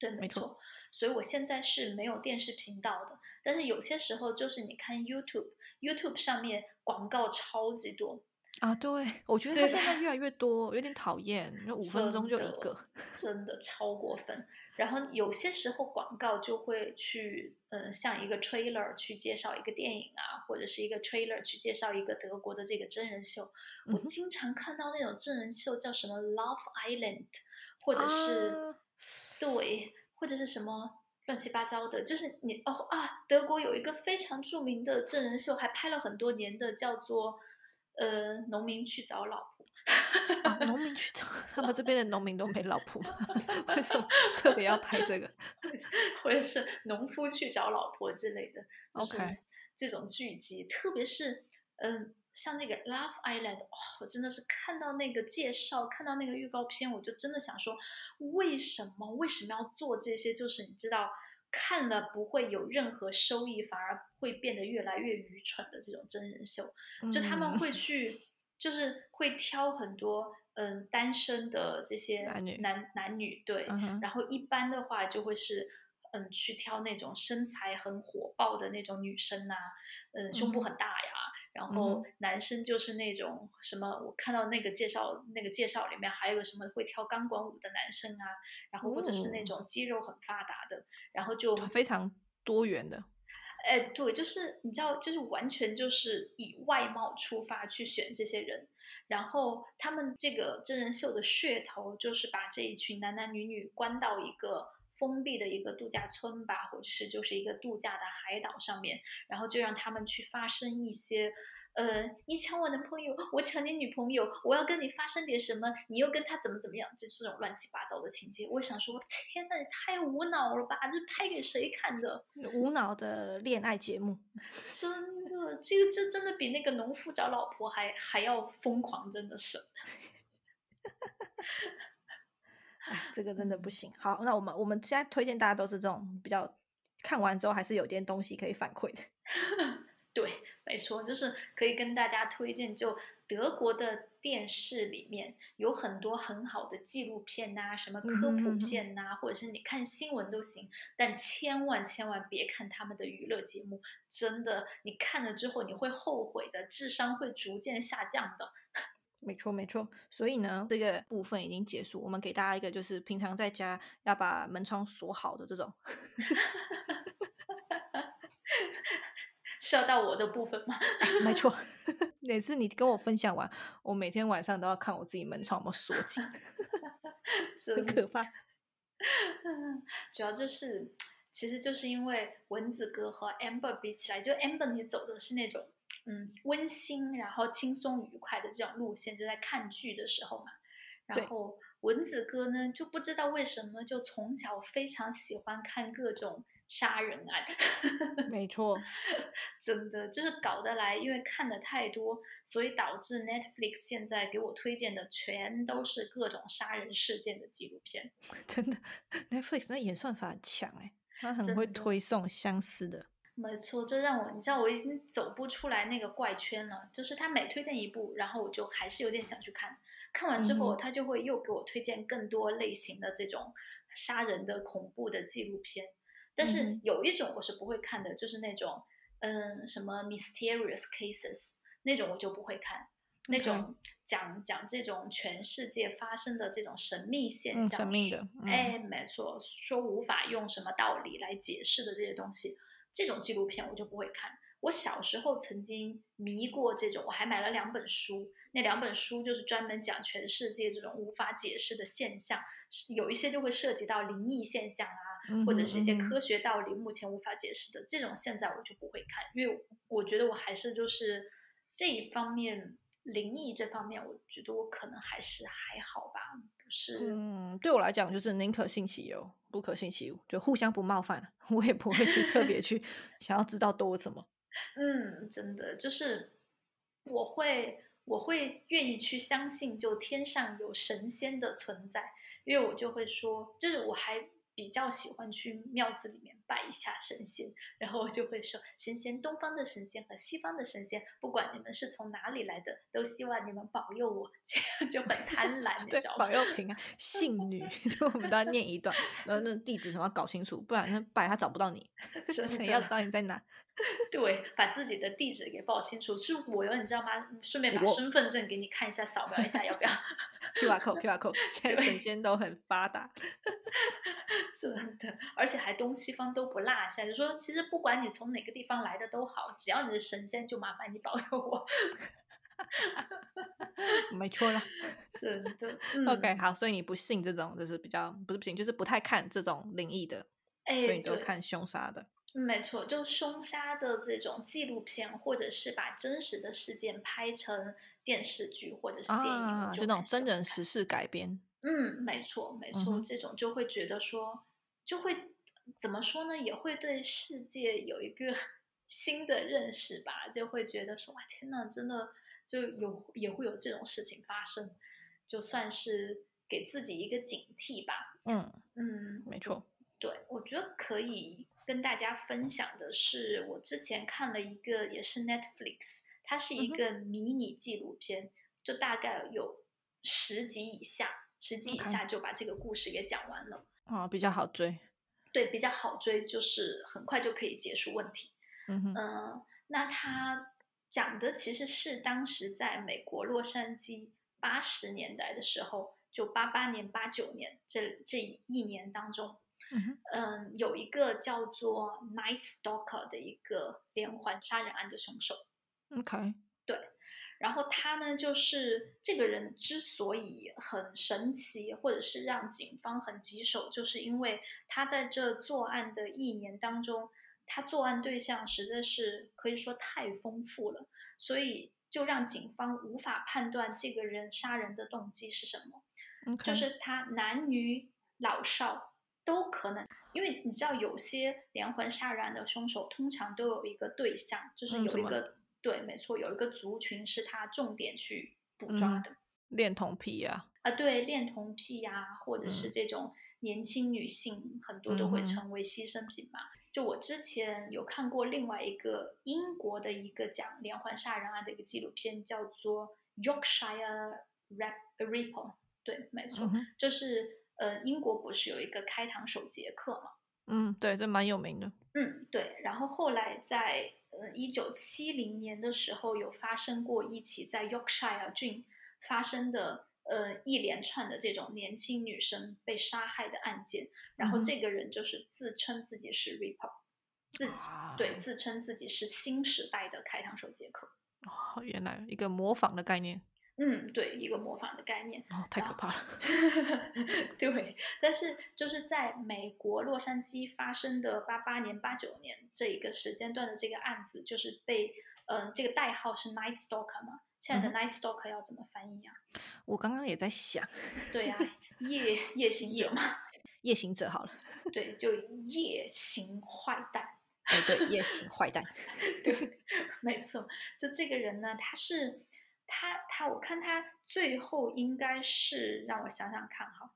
对，没错。所以我现在是没有电视频道的，但是有些时候就是你看 YouTube，YouTube 上面广告超级多啊！对，(laughs) 我觉得它现在越来越多，有点讨厌，五分钟就一个，真的超过分。然后有些时候广告就会去，嗯，像一个 trailer 去介绍一个电影啊，或者是一个 trailer 去介绍一个德国的这个真人秀。我经常看到那种真人秀叫什么 Love Island，或者是对。或者是什么乱七八糟的，就是你哦啊，德国有一个非常著名的真人秀，还拍了很多年的，叫做呃《农民去找老婆》。农民去找 (laughs) 他们这边的农民都没老婆，(laughs) 为什么特别要拍这个？(laughs) 或者是农夫去找老婆之类的，就是这种剧集，特别是嗯。像那个 Love Island，哦，我真的是看到那个介绍，看到那个预告片，我就真的想说，为什么为什么要做这些？就是你知道，看了不会有任何收益，反而会变得越来越愚蠢的这种真人秀，就他们会 (laughs) 去，就是会挑很多嗯单身的这些男女男男女对，然后一般的话就会是嗯去挑那种身材很火爆的那种女生呐，嗯胸部很大呀。然后男生就是那种什么，我看到那个介绍，那个介绍里面还有什么会跳钢管舞的男生啊，然后或者是那种肌肉很发达的，然后就非常多元的。哎，对，就是你知道，就是完全就是以外貌出发去选这些人，然后他们这个真人秀的噱头就是把这一群男男女女关到一个。封闭的一个度假村吧，或者是就是一个度假的海岛上面，然后就让他们去发生一些，呃，你抢我男朋友，我抢你女朋友，我要跟你发生点什么，你又跟他怎么怎么样，就这种乱七八糟的情节。我想说，天呐，太无脑了吧？这拍给谁看的？(laughs) 无脑的恋爱节目，(laughs) 真的，这个这真的比那个农夫找老婆还还要疯狂，真的是。(laughs) 这个真的不行。好，那我们我们现在推荐大家都是这种比较看完之后还是有点东西可以反馈的。(laughs) 对，没错，就是可以跟大家推荐。就德国的电视里面有很多很好的纪录片呐，什么科普片呐，或者是你看新闻都行。但千万千万别看他们的娱乐节目，真的，你看了之后你会后悔的，智商会逐渐下降的。没错，没错。所以呢，这个部分已经结束。我们给大家一个，就是平常在家要把门窗锁好的这种。(laughs) 是要到我的部分吗？没错。(laughs) 每次你跟我分享完，我每天晚上都要看我自己门窗有没有锁紧，(laughs) 很可怕。主要就是，其实就是因为蚊子哥和 Amber 比起来，就 Amber 你走的是那种。嗯，温馨，然后轻松愉快的这种路线，就在看剧的时候嘛。然后蚊子哥呢，就不知道为什么，就从小非常喜欢看各种杀人案。(laughs) 没错，真的就是搞得来，因为看的太多，所以导致 Netflix 现在给我推荐的全都是各种杀人事件的纪录片。(laughs) 真的，Netflix 那演算法强哎，他很会推送相似的。没错，这让我，你知道我已经走不出来那个怪圈了。就是他每推荐一部，然后我就还是有点想去看。看完之后，他就会又给我推荐更多类型的这种杀人的恐怖的纪录片。但是有一种我是不会看的，就是那种嗯什么 mysterious cases 那种我就不会看。那种讲讲这种全世界发生的这种神秘现象，神秘的，哎，没错，说无法用什么道理来解释的这些东西。这种纪录片我就不会看。我小时候曾经迷过这种，我还买了两本书，那两本书就是专门讲全世界这种无法解释的现象，有一些就会涉及到灵异现象啊，或者是一些科学道理目前无法解释的这种，现在我就不会看，因为我觉得我还是就是这一方面灵异这方面，我觉得我可能还是还好吧，不是？嗯，对我来讲就是宁可信其有。不可信其无，就互相不冒犯，(laughs) 我也不会去特别 (laughs) 去想要知道多什么。嗯，真的就是我会我会愿意去相信，就天上有神仙的存在，因为我就会说，就是我还比较喜欢去庙子里面。拜一下神仙，然后我就会说：神仙，东方的神仙和西方的神仙，不管你们是从哪里来的，都希望你们保佑我。这样就很贪婪，你知道吗？保佑平安，信女，(laughs) 我们都要念一段，然后那地址什么要搞清楚，不然那拜他找不到你 (laughs) (laughs) 谁要知道你在哪？(laughs) 对，把自己的地址给报清楚，是我哟，你知道吗？顺便把身份证给你看一下，扫描一下，要不要？(laughs) QR code，QR code，(laughs) 现在神仙都很发达，真的，而且还东西方都不落下。就说其实不管你从哪个地方来的都好，只要你是神仙，就麻烦你保佑我。没错了，真的。OK，好，所以你不信这种，就是比较不是不信，就是不太看这种灵异的，所以你都看凶杀的。没错，就凶杀的这种纪录片，或者是把真实的事件拍成电视剧或者是电影，就那种真人实事改编。嗯，没错，没错，这种就会觉得说，就会怎么说呢？也会对世界有一个 (laughs) 新的认识吧，就会觉得说，哇，天呐，真的就有也会有这种事情发生，就算是给自己一个警惕吧。嗯嗯，没错，对我觉得可以。跟大家分享的是，我之前看了一个，也是 Netflix，它是一个迷你纪录片，就大概有十集以下，十集以下就把这个故事给讲完了。啊，比较好追。对，比较好追，就是很快就可以结束问题。嗯哼。嗯，那它讲的其实是当时在美国洛杉矶八十年代的时候，就八八年、八九年这这一年当中。嗯，有一个叫做 Night Stalker 的一个连环杀人案的凶手。OK，对，然后他呢，就是这个人之所以很神奇，或者是让警方很棘手，就是因为他在这作案的一年当中，他作案对象实在是可以说太丰富了，所以就让警方无法判断这个人杀人的动机是什么。就是他男女老少。都可能，因为你知道，有些连环杀人案的凶手通常都有一个对象，就是有一个对，没错，有一个族群是他重点去捕抓的。恋童癖呀，啊，对，恋童癖呀，或者是这种年轻女性，很多都会成为牺牲品嘛。就我之前有看过另外一个英国的一个讲连环杀人案的一个纪录片，叫做 Yorkshire Rap Ripper，对，没错，就是。呃，英国不是有一个开膛手杰克吗？嗯，对，这蛮有名的。嗯，对。然后后来在呃一九七零年的时候，有发生过一起在 Yorkshire 郡发生的呃一连串的这种年轻女生被杀害的案件。然后这个人就是自称自己是 Ripper，自己对自称自己是新时代的开膛手杰克。哦，原来一个模仿的概念。嗯，对，一个模仿的概念，哦，太可怕了。(laughs) 对，但是就是在美国洛杉矶发生的八八年、八九年这一个时间段的这个案子，就是被，嗯，这个代号是 Night Stalker 嘛？亲爱的 Night Stalker 要怎么翻译啊？我刚刚也在想。对呀，夜夜行者嘛。夜行者好了。对，就夜行坏蛋。哎，对，夜行坏蛋。(laughs) 对，没错，就这个人呢，他是。他他，我看他最后应该是让我想想看哈，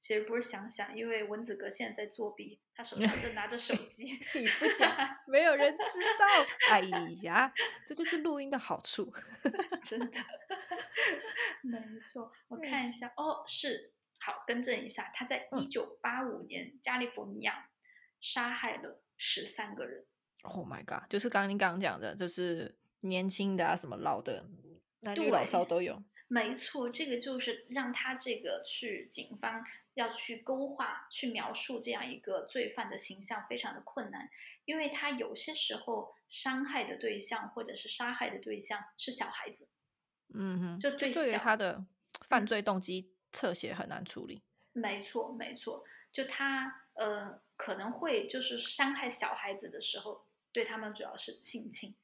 其实不是想想，因为文子哥现在在作弊，他手上正拿着手 (laughs) 机。(laughs) 你不讲，没有人知道。哎呀，这就是录音的好处。(laughs) 真的，没错。我看一下，哦，是好，更正一下，他在一九八五年加利福尼亚杀害了十三个人。Oh my god！就是刚刚你刚刚讲的，就是年轻的啊，什么老的，男女老少都有。(laughs) 没错，这个就是让他这个去警方要去勾画、去描述这样一个罪犯的形象，非常的困难，因为他有些时候伤害的对象或者是杀害的对象是小孩子。嗯哼，就对于他的犯罪动机侧写很难处理。没错，没错，就他呃可能会就是伤害小孩子的时候，对他们主要是性侵，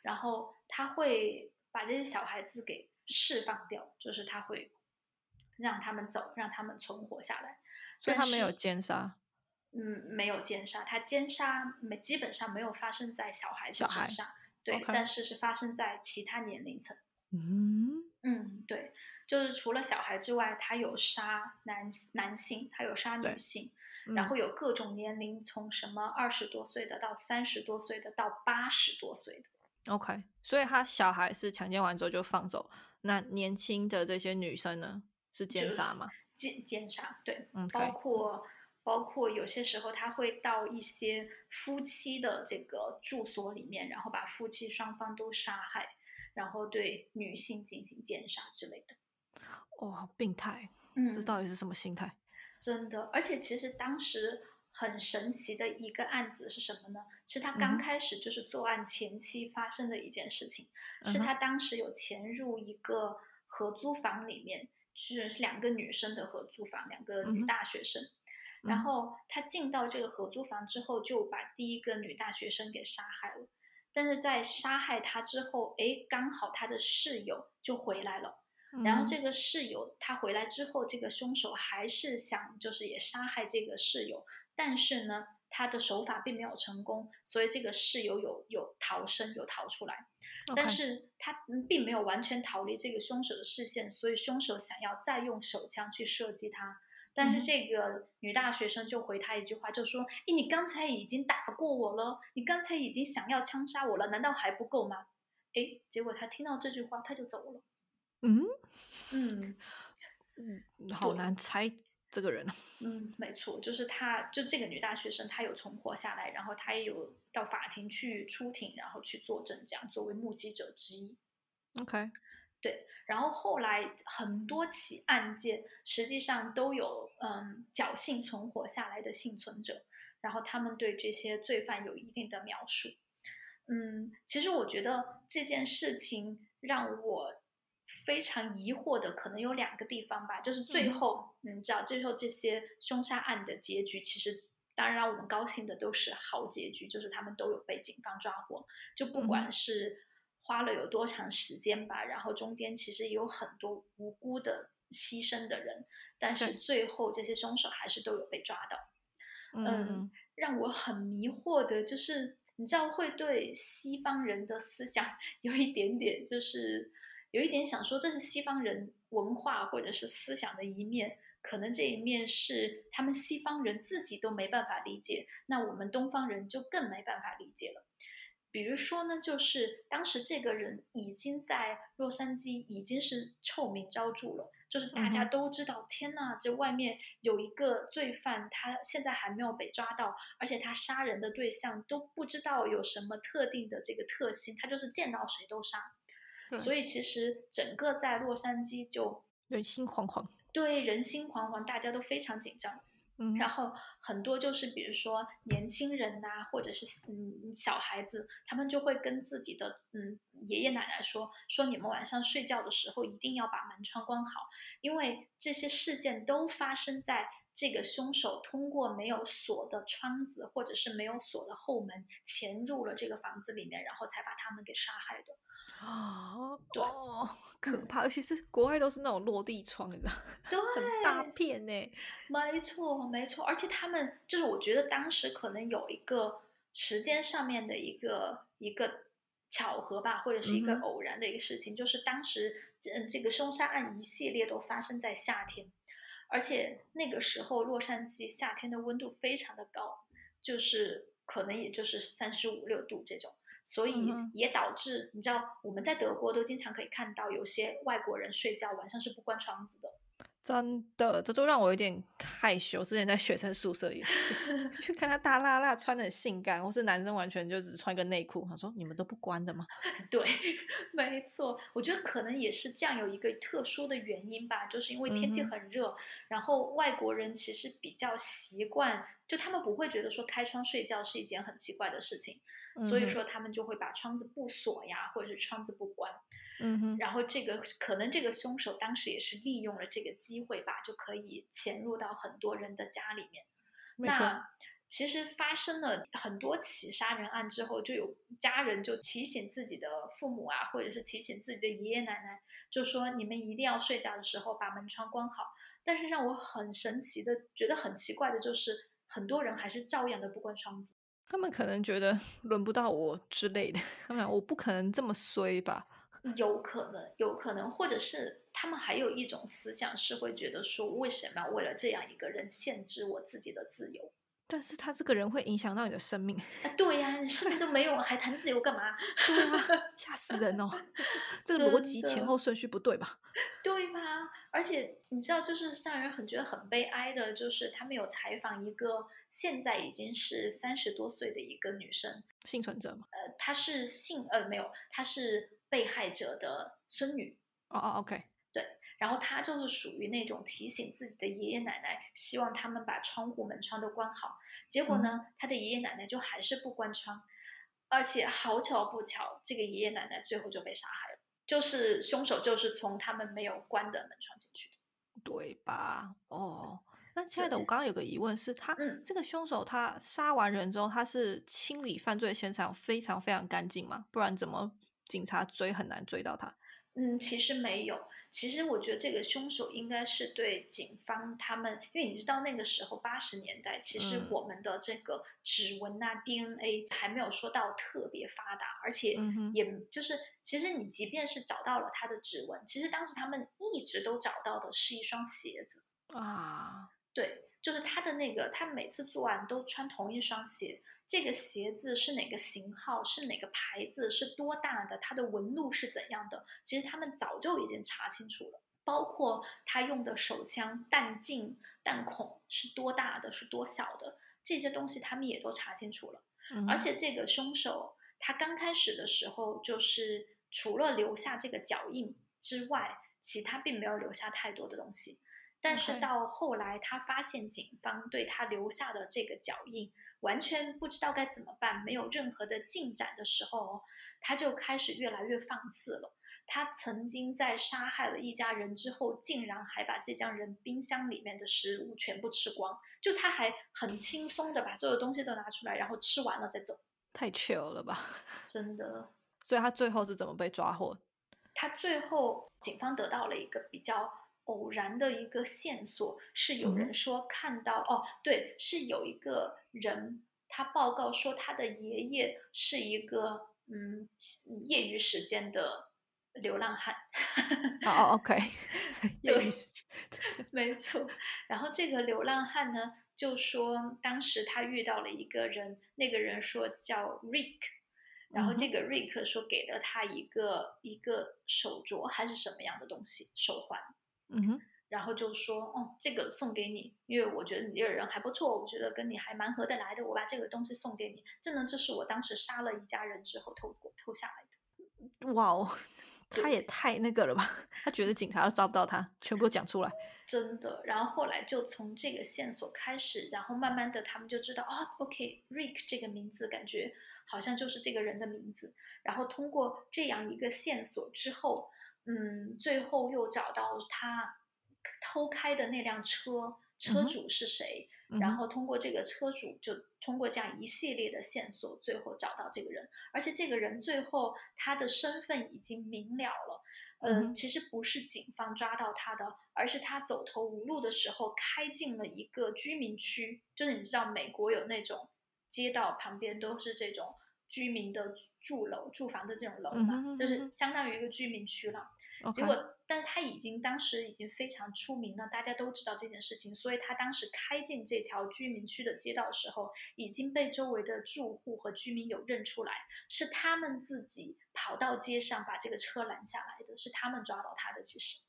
然后他会把这些小孩子给。释放掉，就是他会让他们走，让他们存活下来。所以他没有奸杀。嗯，没有奸杀，他奸杀没基本上没有发生在小孩子身上。对，但是是发生在其他年龄层。嗯嗯，对，就是除了小孩之外，他有杀男男性，他有杀女性，然后有各种年龄，从什么二十多岁的到三十多岁的到八十多岁的。OK，所以他小孩是强奸完之后就放走。那年轻的这些女生呢，是奸杀吗？奸奸杀，对，嗯包括包括有些时候他会到一些夫妻的这个住所里面，然后把夫妻双方都杀害，然后对女性进行奸杀之类的。哇，病态！嗯，这到底是什么心态？真的，而且其实当时很神奇的一个案子是什么呢？是他刚开始就是作案前期发生的一件事情，是他当时有潜入一个合租房里面，是两个女生的合租房，两个女大学生，然后他进到这个合租房之后，就把第一个女大学生给杀害了，但是在杀害她之后，哎，刚好他的室友就回来了，然后这个室友他回来之后，这个凶手还是想就是也杀害这个室友，但是呢。他的手法并没有成功，所以这个室友有有逃生，有逃出来，但是他并没有完全逃离这个凶手的视线，所以凶手想要再用手枪去射击他，但是这个女大学生就回他一句话，就说：“诶，你刚才已经打过我了，你刚才已经想要枪杀我了，难道还不够吗？”诶，结果他听到这句话，他就走了。嗯嗯 (laughs) 嗯，好难猜。这个人，(laughs) 嗯，没错，就是他，就这个女大学生，她有存活下来，然后她也有到法庭去出庭，然后去作证，这样作为目击者之一。OK，对，然后后来很多起案件实际上都有嗯侥幸存活下来的幸存者，然后他们对这些罪犯有一定的描述。嗯，其实我觉得这件事情让我。非常疑惑的可能有两个地方吧，就是最后，你知道，最后这些凶杀案的结局，其实当然让我们高兴的都是好结局，就是他们都有被警方抓获。就不管是花了有多长时间吧，然后中间其实有很多无辜的牺牲的人，但是最后这些凶手还是都有被抓到。嗯，让我很迷惑的就是，你知道，会对西方人的思想 (laughs) 有一点点就是。有一点想说，这是西方人文化或者是思想的一面，可能这一面是他们西方人自己都没办法理解，那我们东方人就更没办法理解了。比如说呢，就是当时这个人已经在洛杉矶已经是臭名昭著了，就是大家都知道，天呐，这外面有一个罪犯，他现在还没有被抓到，而且他杀人的对象都不知道有什么特定的这个特性，他就是见到谁都杀。所以其实整个在洛杉矶就人心惶惶，对人心惶惶，大家都非常紧张。嗯，然后很多就是比如说年轻人呐，或者是嗯小孩子，他们就会跟自己的嗯爷爷奶奶说说你们晚上睡觉的时候一定要把门窗关好，因为这些事件都发生在这个凶手通过没有锁的窗子或者是没有锁的后门潜入了这个房子里面，然后才把他们给杀害的。啊，对，可怕，尤其是国外都是那种落地窗，你知道，对，很大片呢。没错，没错，而且他们就是，我觉得当时可能有一个时间上面的一个一个巧合吧，或者是一个偶然的一个事情，就是当时这这个凶杀案一系列都发生在夏天，而且那个时候洛杉矶夏天的温度非常的高，就是可能也就是三十五六度这种，所以也导致你知道我们在德国都经常可以看到有些外国人睡觉晚上是不关窗子的。真的，这都让我有点害羞。之前在学生宿舍也是，(laughs) 就看他大拉拉穿的很性感，或是男生完全就只穿个内裤。他说：“你们都不关的吗？” (laughs) 对，(laughs) 没错。我觉得可能也是这样有一个特殊的原因吧，就是因为天气很热，然后外国人其实比较习惯，就他们不会觉得说开窗睡觉是一件很奇怪的事情，所以说他们就会把窗子不锁呀，或者是窗子不关。嗯哼，然后这个可能这个凶手当时也是利用了这个机会吧，就可以潜入到很多人的家里面。那其实发生了很多起杀人案之后，就有家人就提醒自己的父母啊，或者是提醒自己的爷爷奶奶，就说你们一定要睡觉的时候把门窗关好。但是让我很神奇的，觉得很奇怪的就是，很多人还是照样的不关窗子。他们可能觉得轮不到我之类的，(laughs) 他们我不可能这么衰吧。有可能，有可能，或者是他们还有一种思想是会觉得说，为什么要为了这样一个人限制我自己的自由？但是他这个人会影响到你的生命。啊，对呀，你生命都没有，还谈自由干嘛？(laughs) 对啊，吓死人哦！(laughs) 这个逻辑前后顺序不对吧？对吗？而且你知道，就是让人很觉得很悲哀的，就是他们有采访一个现在已经是三十多岁的一个女生，幸存者吗？呃，她是幸呃没有，她是。被害者的孙女哦哦，OK，对，然后他就是属于那种提醒自己的爷爷奶奶，希望他们把窗户门窗都关好。结果呢，他的爷爷奶奶就还是不关窗，而且好巧不巧，这个爷爷奶奶最后就被杀害了，就是凶手就是从他们没有关的门窗进去的，对吧？哦，那亲爱的，我刚刚有个疑问是，他嗯这个凶手他杀完人之后，他是清理犯罪现场非常非常干净吗？不然怎么？警察追很难追到他。嗯，其实没有。其实我觉得这个凶手应该是对警方他们，因为你知道那个时候八十年代，其实我们的这个指纹啊、DNA 还没有说到特别发达，而且也就是，其实你即便是找到了他的指纹，其实当时他们一直都找到的是一双鞋子啊。对，就是他的那个，他每次作案都穿同一双鞋。这个鞋子是哪个型号？是哪个牌子？是多大的？它的纹路是怎样的？其实他们早就已经查清楚了，包括他用的手枪弹径、弹孔是多大的，是多小的，这些东西他们也都查清楚了。而且这个凶手他刚开始的时候，就是除了留下这个脚印之外，其他并没有留下太多的东西。但是到后来，他发现警方对他留下的这个脚印。完全不知道该怎么办，没有任何的进展的时候，他就开始越来越放肆了。他曾经在杀害了一家人之后，竟然还把这家人冰箱里面的食物全部吃光，就他还很轻松的把所有东西都拿出来，然后吃完了再走，太 chill 了吧？(laughs) 真的。所以他最后是怎么被抓获？他最后警方得到了一个比较偶然的一个线索，是有人说看到哦，对，是有一个。人他报告说，他的爷爷是一个嗯业余时间的流浪汉。哦，OK，业余时间，没错。然后这个流浪汉呢，就说当时他遇到了一个人，那个人说叫 Rick，然后这个 Rick 说给了他一个一个手镯还是什么样的东西，手环。嗯哼。然后就说，哦，这个送给你，因为我觉得你这个人还不错，我觉得跟你还蛮合得来的，我把这个东西送给你。这呢，这是我当时杀了一家人之后偷偷下来的。哇哦，他也太那个了吧？他觉得警察都抓不到他，全部讲出来。真的。然后后来就从这个线索开始，然后慢慢的他们就知道，啊，OK，Rick 这个名字感觉好像就是这个人的名字。然后通过这样一个线索之后，嗯，最后又找到他。偷开的那辆车车主是谁？然后通过这个车主，就通过这样一系列的线索，最后找到这个人。而且这个人最后他的身份已经明了了。嗯，其实不是警方抓到他的，而是他走投无路的时候开进了一个居民区。就是你知道美国有那种街道旁边都是这种居民的住楼、住房的这种楼嘛，就是相当于一个居民区了。结果但是他已经当时已经非常出名了，大家都知道这件事情，所以他当时开进这条居民区的街道的时候，已经被周围的住户和居民有认出来，是他们自己跑到街上把这个车拦下来的，是他们抓到他的。其实，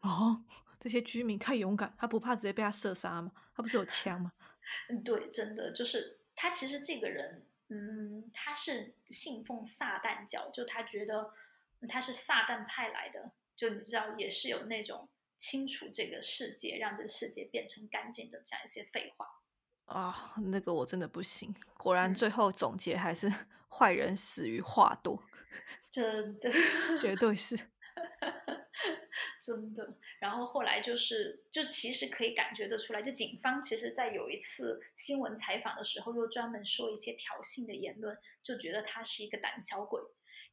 哦，(laughs) 这些居民太勇敢，他不怕直接被他射杀吗？他不是有枪吗？(laughs) 嗯，对，真的就是他。其实这个人，嗯，他是信奉撒旦教，就他觉得他是撒旦派来的。就你知道，也是有那种清除这个世界，让这个世界变成干净的这样一些废话啊。那个我真的不行。果然最后总结还是 (laughs) 坏人死于话多，(laughs) 真的，绝对是 (laughs) 真的。然后后来就是，就其实可以感觉得出来，就警方其实在有一次新闻采访的时候，又专门说一些挑衅的言论，就觉得他是一个胆小鬼。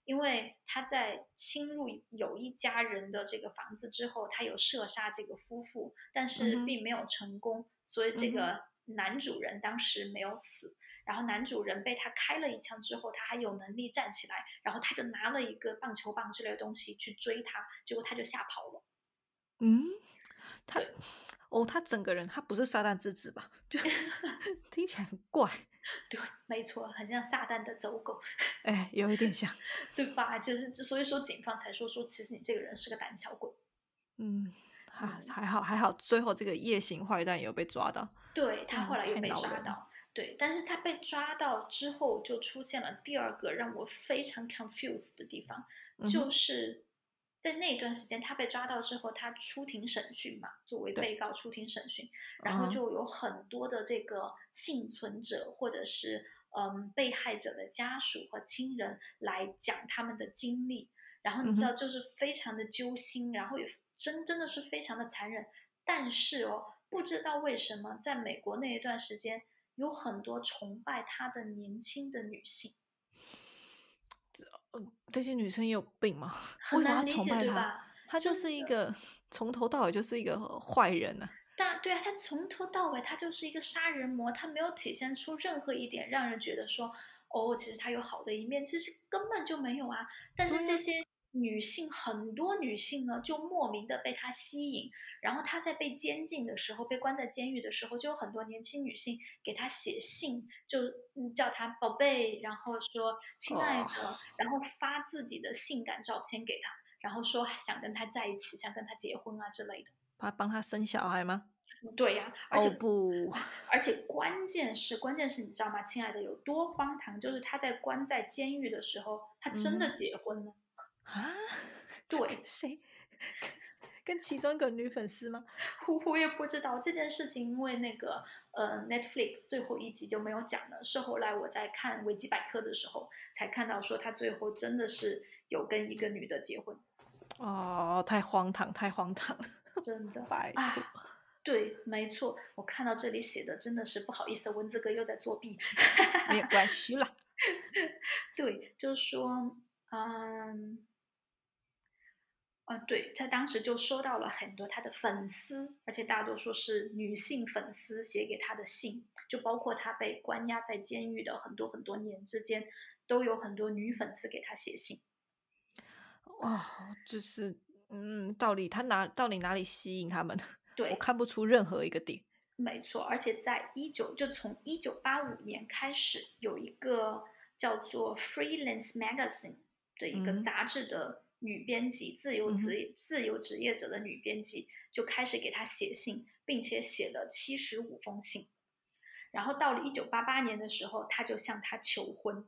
因为他在侵入有一家人的这个房子之后，他有射杀这个夫妇，但是并没有成功，所以这个男主人当时没有死。然后男主人被他开了一枪之后，他还有能力站起来，然后他就拿了一个棒球棒之类的东西去追他，结果他就吓跑了。嗯，他哦，他整个人他不是撒旦之子吧？就 (laughs) 听起来很怪。对，没错，很像撒旦的走狗，哎，有一点像，(laughs) 对吧？就是所以说，警方才说说，其实你这个人是个胆小鬼。嗯，还还好还好，最后这个夜行坏蛋有被抓到，对他后来又被抓到，对，但是他被抓到之后，就出现了第二个让我非常 confused 的地方，就是。在那段时间，他被抓到之后，他出庭审讯嘛，作为被告出庭审讯，然后就有很多的这个幸存者或者是嗯被害者的家属和亲人来讲他们的经历，然后你知道就是非常的揪心，然后也真真的是非常的残忍，但是哦，不知道为什么在美国那一段时间，有很多崇拜他的年轻的女性。这些女生也有病吗？(laughs) 为什么要崇拜他？他就是一个从头到尾就是一个坏人呢。但对啊，他从头到尾他就是一个杀人魔，他没有体现出任何一点让人觉得说，哦，其实他有好的一面，其实根本就没有啊。但是这些。女性很多女性呢，就莫名的被他吸引，然后他在被监禁的时候，被关在监狱的时候，就有很多年轻女性给他写信，就叫他宝贝，然后说亲爱的，然后发自己的性感照片给他，然后说想跟他在一起，想跟他结婚啊之类的。他帮他生小孩吗？对呀，而且不，(laughs) 而且关键是关键是你知道吗，亲爱的，有多荒唐？就是他在关在监狱的时候，他真的结婚了。啊，对，谁跟其中一个女粉丝吗？(laughs) 我我也不知道这件事情，因为那个呃，Netflix 最后一集就没有讲了。是后来我在看维基百科的时候才看到，说他最后真的是有跟一个女的结婚。哦，太荒唐，太荒唐了，(laughs) 真的。拜托，对，没错，我看到这里写的真的是不好意思，文字哥又在作弊。没有 (laughs) 关系啦。对，就是说，嗯。呃，对他当时就收到了很多他的粉丝，而且大多数是女性粉丝写给他的信，就包括他被关押在监狱的很多很多年之间，都有很多女粉丝给他写信。哇，就是嗯，到底他哪到底哪里吸引他们？(laughs) 对我看不出任何一个点。没错，而且在一九就从一九八五年开始，有一个叫做《Freelance Magazine》的一个杂志的。女编辑，自由职自由职业者的女编辑就开始给他写信，并且写了七十五封信。然后到了一九八八年的时候，他就向她求婚。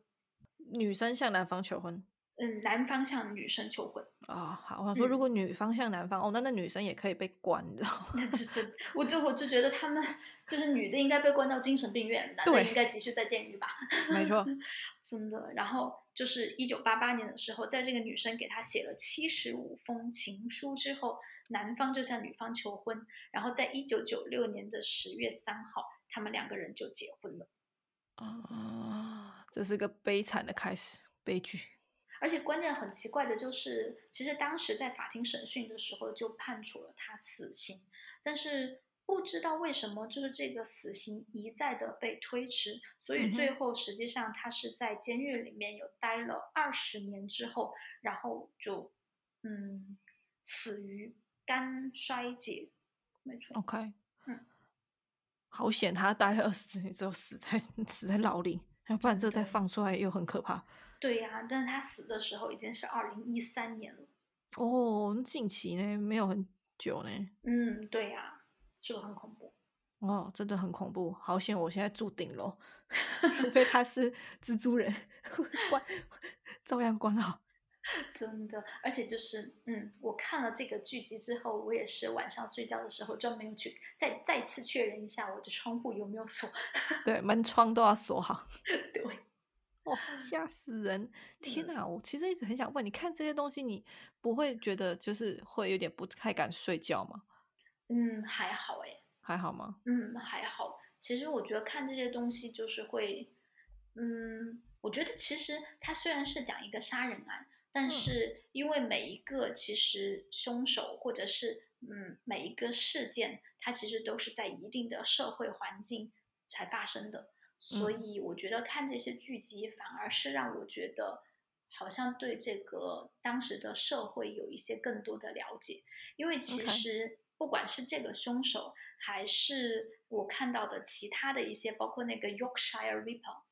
女生向男方求婚。嗯，男方向女生求婚啊，好，我说如果女方向男方，哦，那那女生也可以被关，你知道吗？那 (laughs) 这这，我就我就觉得他们就是女的应该被关到精神病院，男的应该继续在监狱吧？没错，(laughs) 真的。然后就是一九八八年的时候，在这个女生给他写了七十五封情书之后，男方就向女方求婚，然后在一九九六年的十月三号，他们两个人就结婚了。啊，这是个悲惨的开始，悲剧。而且关键很奇怪的就是，其实当时在法庭审讯的时候就判处了他死刑，但是不知道为什么，就是这个死刑一再的被推迟，所以最后实际上他是在监狱里面有待了二十年之后，然后就，嗯，死于肝衰竭，没错。OK，嗯，好险，他待了二十年之后死在死在牢里，要不然这再放出来又很可怕。对呀，但是他死的时候已经是二零一三年了。哦，近期呢，没有很久呢。嗯，对呀，是不是很恐怖？哦，真的很恐怖，好险！我现在住顶楼，(laughs) 除 (laughs) 非他是蜘蛛人，关照样关好。(laughs) 真的，而且就是，嗯，我看了这个剧集之后，我也是晚上睡觉的时候专门去再再次确认一下我的窗户有没有锁，对，门窗都要锁好。(laughs) 吓死人！天哪，我其实一直很想问，你看这些东西，你不会觉得就是会有点不太敢睡觉吗？嗯，还好哎。还好吗？嗯，还好。其实我觉得看这些东西就是会，嗯，我觉得其实它虽然是讲一个杀人案，但是因为每一个其实凶手或者是嗯每一个事件，它其实都是在一定的社会环境才发生的，所以我觉得看这些剧集反而是让我觉得好像对这个当时的社会有一些更多的了解，因为其实。不管是这个凶手，还是我看到的其他的一些，包括那个 Yorkshire Ripper，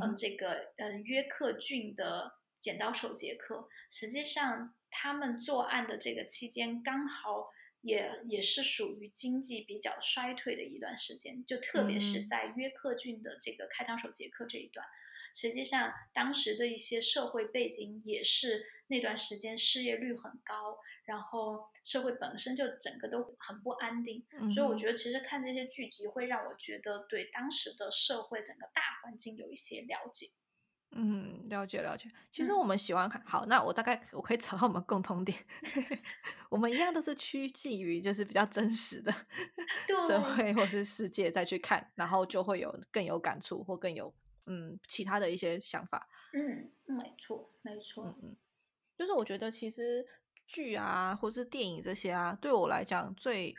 嗯，这个嗯约克郡的剪刀手杰克，实际上他们作案的这个期间，刚好也也是属于经济比较衰退的一段时间，就特别是在约克郡的这个开膛手杰克这一段，实际上当时的一些社会背景也是那段时间失业率很高。然后社会本身就整个都很不安定，所以我觉得其实看这些剧集会让我觉得对当时的社会整个大环境有一些了解。嗯，了解了解。其实我们喜欢看好，那我大概我可以找到我们共同点，(laughs) 我们一样都是趋近于就是比较真实的社会或是世界再去看，然后就会有更有感触或更有嗯其他的一些想法。嗯，没错没错。嗯嗯，就是我觉得其实。剧啊，或是电影这些啊，对我来讲最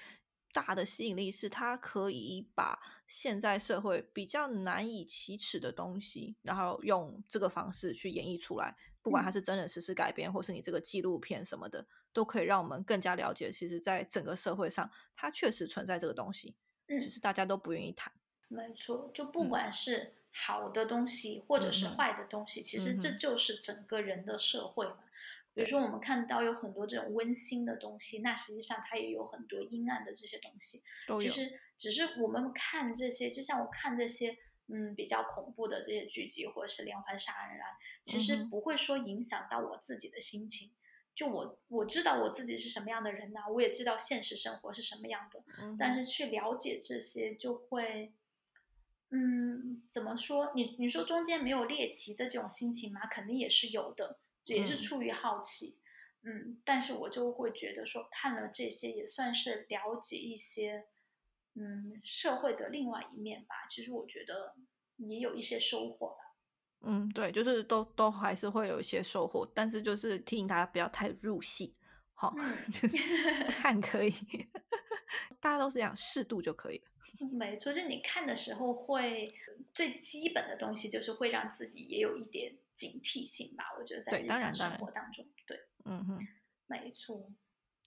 大的吸引力是它可以把现在社会比较难以启齿的东西，然后用这个方式去演绎出来。不管它是真人实事改编，或是你这个纪录片什么的，都可以让我们更加了解，其实在整个社会上，它确实存在这个东西，只是大家都不愿意谈。没错，就不管是好的东西，或者是坏的东西，其实这就是整个人的社会嘛。比如说，我们看到有很多这种温馨的东西，那实际上它也有很多阴暗的这些东西。其实只是我们看这些，就像我看这些，嗯，比较恐怖的这些剧集或者是连环杀人案，其实不会说影响到我自己的心情。就我我知道我自己是什么样的人呐，我也知道现实生活是什么样的。但是去了解这些，就会，嗯，怎么说？你你说中间没有猎奇的这种心情吗？肯定也是有的。也是出于好奇，嗯，但是我就会觉得说看了这些也算是了解一些，嗯，社会的另外一面吧。其实我觉得也有一些收获吧。嗯，对，就是都都还是会有一些收获，但是就是提醒大家不要太入戏，好，(laughs) 就是 (laughs) 看可以，(laughs) 大家都是这样，适度就可以了。没错，就你看的时候会最基本的东西就是会让自己也有一点。警惕性吧，我觉得在日常生活当中，对，嗯哼，没错，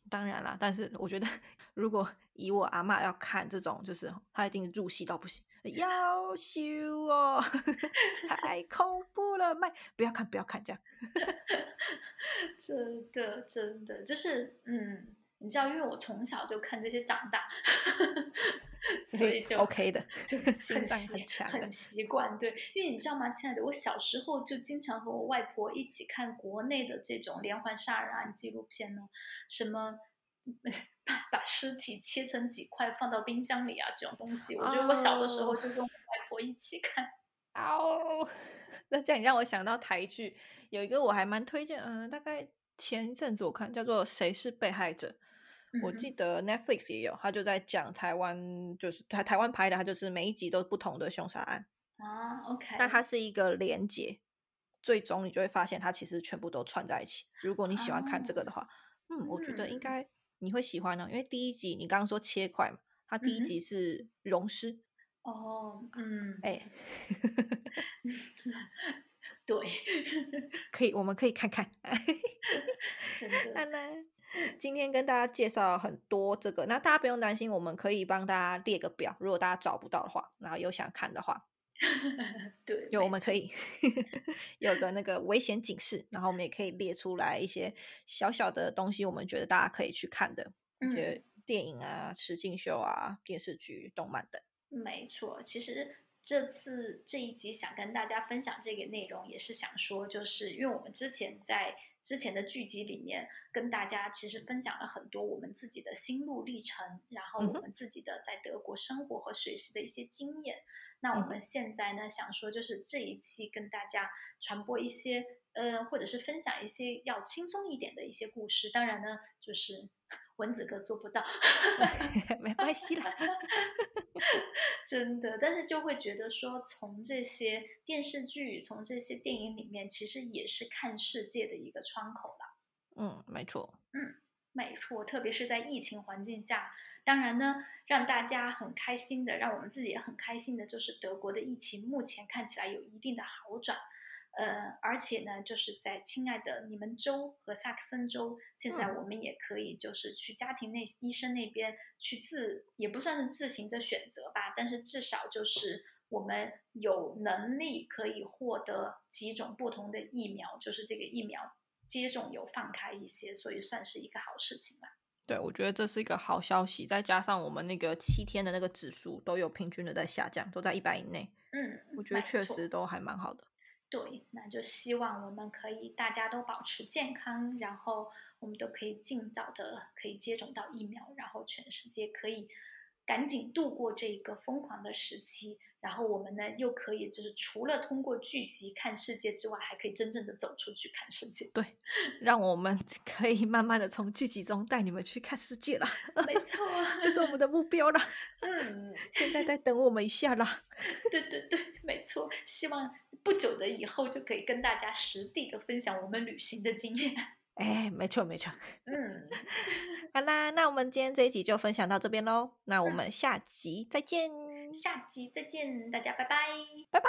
当然啦。但是我觉得，(laughs) 如果以我阿妈要看这种，就是她一定入戏到不行，要羞哦，(laughs) 太恐怖了，麦不要看，不要看这样，(laughs) 真的真的就是，嗯。你知道，因为我从小就看这些长大，(laughs) 所以就 OK 的，就很习很习惯。对，因为你知道吗，亲爱的，我小时候就经常和我外婆一起看国内的这种连环杀人案纪录片呢，什么把把尸体切成几块放到冰箱里啊，这种东西。我觉得我小的时候就跟我外婆一起看。哦，(laughs) 那这样让我想到台剧，有一个我还蛮推荐，嗯，大概前一阵子我看叫做《谁是被害者》。我记得 Netflix 也有，他就在讲台湾，就是台台湾拍的，他就是每一集都不同的凶杀案啊。OK，那它是一个连接，最终你就会发现它其实全部都串在一起。如果你喜欢看这个的话，嗯，我觉得应该你会喜欢呢，因为第一集你刚刚说切块嘛，它第一集是溶尸。哦，嗯，哎，(laughs) 对，可以，我们可以看看。(laughs) 真的。(laughs) 今天跟大家介绍很多这个，那大家不用担心，我们可以帮大家列个表，如果大家找不到的话，然后有想看的话，(laughs) 对，有我们可以有个那个危险警示，然后我们也可以列出来一些小小的东西，我们觉得大家可以去看的一些电影啊、实境秀啊、电视剧、动漫等。没错，其实这次这一集想跟大家分享这个内容，也是想说，就是因为我们之前在。之前的剧集里面，跟大家其实分享了很多我们自己的心路历程，然后我们自己的在德国生活和学习的一些经验。那我们现在呢，想说就是这一期跟大家传播一些，呃，或者是分享一些要轻松一点的一些故事。当然呢，就是蚊子哥做不到，(laughs) 没关系啦。(laughs) 真的，但是就会觉得说，从这些电视剧、从这些电影里面，其实也是看世界的一个窗口了。嗯，没错。嗯，没错。特别是在疫情环境下，当然呢，让大家很开心的，让我们自己也很开心的，就是德国的疫情目前看起来有一定的好转。呃，而且呢，就是在亲爱的你们州和萨克森州，现在我们也可以就是去家庭内医生那边去自，也不算是自行的选择吧，但是至少就是我们有能力可以获得几种不同的疫苗，就是这个疫苗接种有放开一些，所以算是一个好事情吧。对，我觉得这是一个好消息，再加上我们那个七天的那个指数都有平均的在下降，都在一百以内。嗯，我觉得确实都还蛮好的。对，那就希望我们可以大家都保持健康，然后我们都可以尽早的可以接种到疫苗，然后全世界可以赶紧度过这一个疯狂的时期，然后我们呢又可以就是除了通过剧集看世界之外，还可以真正的走出去看世界。对，让我们 (laughs) 可以慢慢的从剧集中带你们去看世界了。没错，(laughs) 这是我们的目标了。嗯，现在在等我们一下啦。(laughs) 对对对，没错，希望。不久的以后就可以跟大家实地的分享我们旅行的经验。哎，没错没错。嗯，好啦，那我们今天这一集就分享到这边喽。那我们下集再见。下集再见，大家拜拜，拜拜。